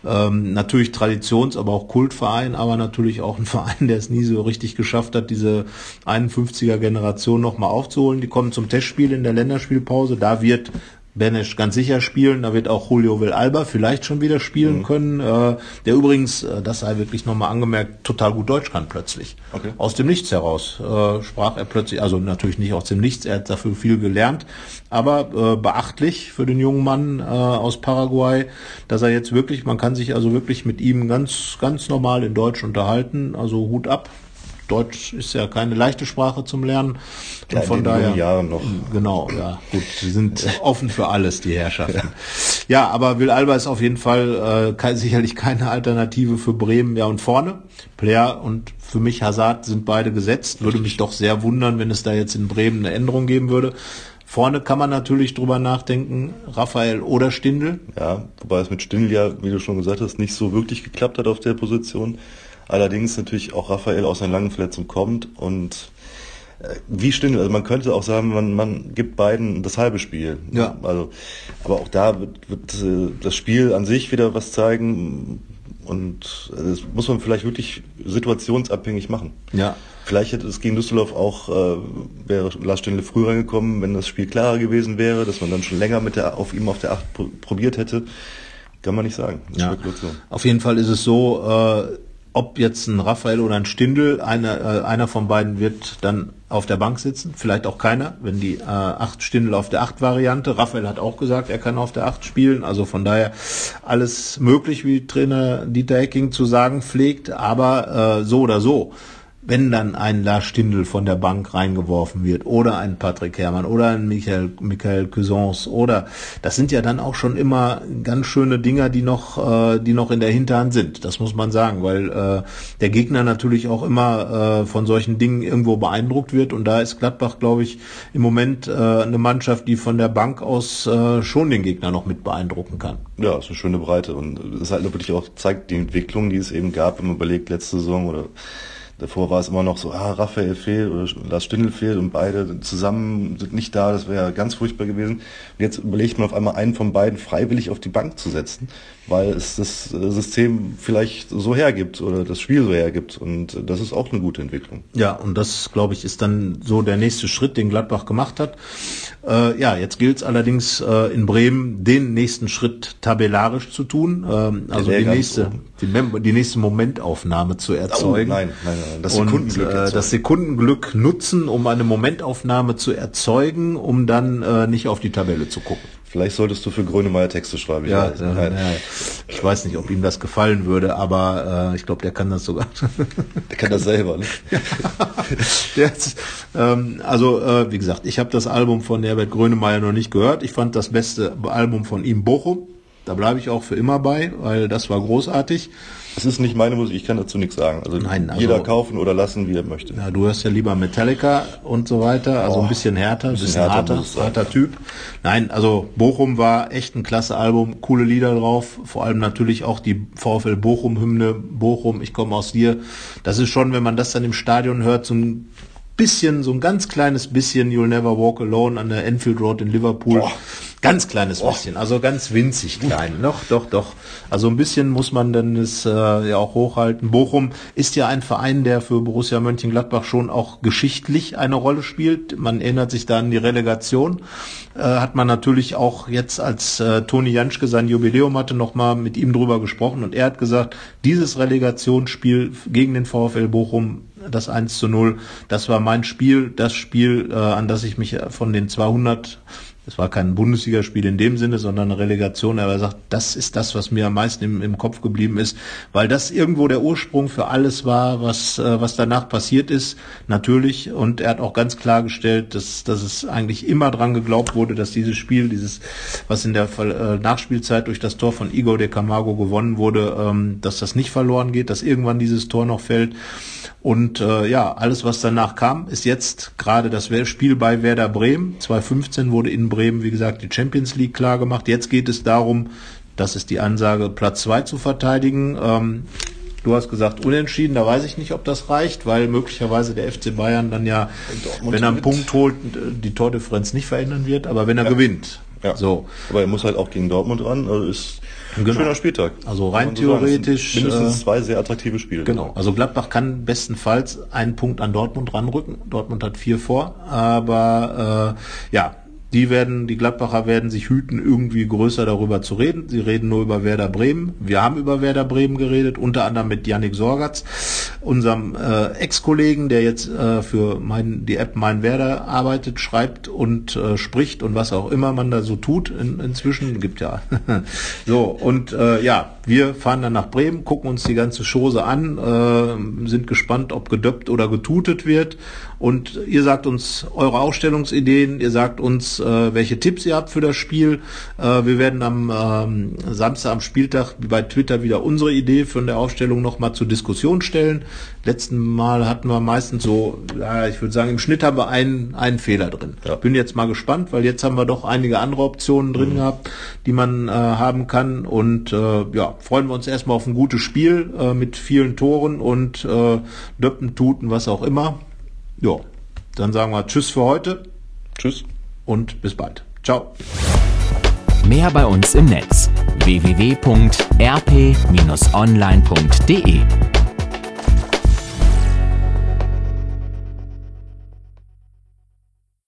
ähm, natürlich Traditions-, aber auch Kultverein, aber natürlich auch ein Verein, der es nie so richtig geschafft hat, diese 51er Generation nochmal aufzuholen. Die kommen zum Testspiel in der Länderspielpause. Da wird Benesch ganz sicher spielen. Da wird auch Julio Villalba vielleicht schon wieder spielen mhm. können. Äh, der übrigens, äh, das sei wirklich nochmal angemerkt, total gut Deutsch kann plötzlich. Okay. Aus dem Nichts heraus äh, sprach er plötzlich, also natürlich nicht aus dem Nichts, er hat dafür viel gelernt, aber äh, beachtlich für den jungen Mann äh, aus Paraguay, dass er jetzt wirklich, man kann sich also wirklich mit ihm ganz, ganz normal in Deutsch unterhalten. Also Hut ab, Deutsch ist ja keine leichte Sprache zum Lernen. Ja, und von daher. Jahren noch. Genau, ja, gut. Sie sind offen für alles, die Herrschaften. Ja, ja aber Will Alba ist auf jeden Fall äh, kein, sicherlich keine Alternative für Bremen. Ja, und vorne, Player und für mich Hazard sind beide gesetzt. Würde mich doch sehr wundern, wenn es da jetzt in Bremen eine Änderung geben würde. Vorne kann man natürlich drüber nachdenken, Raphael oder Stindl. Ja, wobei es mit Stindl ja, wie du schon gesagt hast, nicht so wirklich geklappt hat auf der Position. Allerdings natürlich auch Raphael aus einer langen Verletzung kommt und äh, wie Stindl, also man könnte auch sagen, man, man gibt beiden das halbe Spiel. Ja. Also, aber auch da wird, wird äh, das Spiel an sich wieder was zeigen und äh, das muss man vielleicht wirklich situationsabhängig machen. Ja. Vielleicht hätte es gegen Düsseldorf auch, äh, wäre Lars Stindl früher reingekommen, wenn das Spiel klarer gewesen wäre, dass man dann schon länger mit der, auf ihm auf der Acht probiert hätte. Kann man nicht sagen. Ja. Auf jeden Fall ist es so, äh, ob jetzt ein Raphael oder ein Stindel, einer, äh, einer von beiden wird dann auf der Bank sitzen, vielleicht auch keiner, wenn die äh, acht Stindel auf der acht Variante. Raphael hat auch gesagt, er kann auf der acht spielen, also von daher alles möglich, wie Trainer Dieter Hecking zu sagen pflegt, aber äh, so oder so wenn dann ein Lars Stindl von der Bank reingeworfen wird oder ein Patrick Herrmann oder ein Michael, Michael Cousins oder das sind ja dann auch schon immer ganz schöne Dinger, die noch, äh, die noch in der Hinterhand sind. Das muss man sagen, weil äh, der Gegner natürlich auch immer äh, von solchen Dingen irgendwo beeindruckt wird und da ist Gladbach, glaube ich, im Moment äh, eine Mannschaft, die von der Bank aus äh, schon den Gegner noch mit beeindrucken kann. Ja, ist eine schöne Breite und das halt wirklich auch zeigt die Entwicklung, die es eben gab, wenn man überlegt, letzte Saison oder Davor war es immer noch so, ah, Raphael fehlt oder Lars Stindl fehlt und beide zusammen sind nicht da, das wäre ganz furchtbar gewesen. Und jetzt überlegt man auf einmal einen von beiden freiwillig auf die Bank zu setzen, weil es das äh, System vielleicht so hergibt oder das Spiel so hergibt und das ist auch eine gute Entwicklung. Ja, und das, glaube ich, ist dann so der nächste Schritt, den Gladbach gemacht hat. Äh, ja, jetzt gilt es allerdings äh, in Bremen, den nächsten Schritt tabellarisch zu tun, ähm, also die nächste, die, die, nächste Momentaufnahme zu erzeugen. Oh, nein, nein, nein das Sekundenglück, und, äh, das Sekundenglück nutzen, um eine Momentaufnahme zu erzeugen, um dann äh, nicht auf die Tabelle zu gucken. Vielleicht solltest du für Grönemeyer Texte schreiben. Ja, ich, ja, ja, ich weiß nicht, ob ihm das gefallen würde, aber äh, ich glaube, der kann das sogar. der kann das selber. Ne? der ist, ähm, also äh, wie gesagt, ich habe das Album von Herbert Grönemeyer noch nicht gehört. Ich fand das beste Album von ihm Bochum. Da bleibe ich auch für immer bei, weil das war großartig. Es ist nicht meine Musik, ich kann dazu nichts sagen. Also, Nein, also jeder kaufen oder lassen, wie er möchte. Ja, du hörst ja lieber Metallica und so weiter, also oh, ein bisschen härter, ein bisschen, härter, harter, harter Typ. Nein, also Bochum war echt ein klasse Album, coole Lieder drauf, vor allem natürlich auch die VfL Bochum Hymne, Bochum, ich komme aus dir. Das ist schon, wenn man das dann im Stadion hört, so ein bisschen, so ein ganz kleines bisschen You'll Never Walk Alone an der Enfield Road in Liverpool. Boah. Ganz kleines Boah. bisschen, also ganz winzig klein. Doch, doch, doch. Also ein bisschen muss man dann es äh, ja auch hochhalten. Bochum ist ja ein Verein, der für Borussia Mönchengladbach schon auch geschichtlich eine Rolle spielt. Man erinnert sich da an die Relegation. Äh, hat man natürlich auch jetzt, als äh, Toni Janschke sein Jubiläum hatte, nochmal mit ihm drüber gesprochen und er hat gesagt, dieses Relegationsspiel gegen den VfL Bochum das 1 zu 0. Das war mein Spiel, das Spiel, äh, an das ich mich von den 200 es war kein Bundesligaspiel in dem Sinne, sondern eine Relegation. Aber er sagt, das ist das, was mir am meisten im, im Kopf geblieben ist, weil das irgendwo der Ursprung für alles war, was, äh, was danach passiert ist, natürlich. Und er hat auch ganz klargestellt, dass, dass es eigentlich immer dran geglaubt wurde, dass dieses Spiel, dieses, was in der äh, Nachspielzeit durch das Tor von Igor de Camargo gewonnen wurde, ähm, dass das nicht verloren geht, dass irgendwann dieses Tor noch fällt. Und äh, ja, alles, was danach kam, ist jetzt gerade das Spiel bei Werder Bremen. 2015 wurde in Bremen, wie gesagt, die Champions League klar gemacht. Jetzt geht es darum, das ist die Ansage, Platz zwei zu verteidigen. Ähm, Du hast gesagt unentschieden, da weiß ich nicht, ob das reicht, weil möglicherweise der FC Bayern dann ja, Dortmund wenn er einen Punkt holt, die Tordifferenz nicht verändern wird, aber wenn er ja. gewinnt. Ja. So. Aber er muss halt auch gegen Dortmund ran. Also ist ein genau. schöner Spieltag. Also rein theoretisch. mindestens äh, zwei sehr attraktive Spiele. Genau. Also Gladbach kann bestenfalls einen Punkt an Dortmund ranrücken. Dortmund hat vier vor. Aber äh, ja, die werden, die Gladbacher werden sich hüten, irgendwie größer darüber zu reden. Sie reden nur über Werder Bremen. Wir haben über Werder Bremen geredet, unter anderem mit Yannick Sorgatz, unserem äh, Ex-Kollegen, der jetzt äh, für mein, die App Mein Werder arbeitet, schreibt und äh, spricht und was auch immer man da so tut in, inzwischen. Gibt ja. so, und äh, ja, wir fahren dann nach Bremen, gucken uns die ganze Chose an, äh, sind gespannt, ob gedöppt oder getutet wird. Und ihr sagt uns eure Ausstellungsideen, ihr sagt uns, äh, welche Tipps ihr habt für das Spiel. Äh, wir werden am ähm, Samstag am Spieltag bei Twitter wieder unsere Idee von der Aufstellung nochmal zur Diskussion stellen. Letzten Mal hatten wir meistens so, ja, ich würde sagen, im Schnitt haben wir einen, einen Fehler drin. Ja. Bin jetzt mal gespannt, weil jetzt haben wir doch einige andere Optionen drin mhm. gehabt, die man äh, haben kann. Und äh, ja, freuen wir uns erstmal auf ein gutes Spiel äh, mit vielen Toren und äh, Döppen, Tuten, was auch immer. Ja, dann sagen wir Tschüss für heute. Tschüss. Und bis bald. Ciao. Mehr bei uns im Netz www.rp-online.de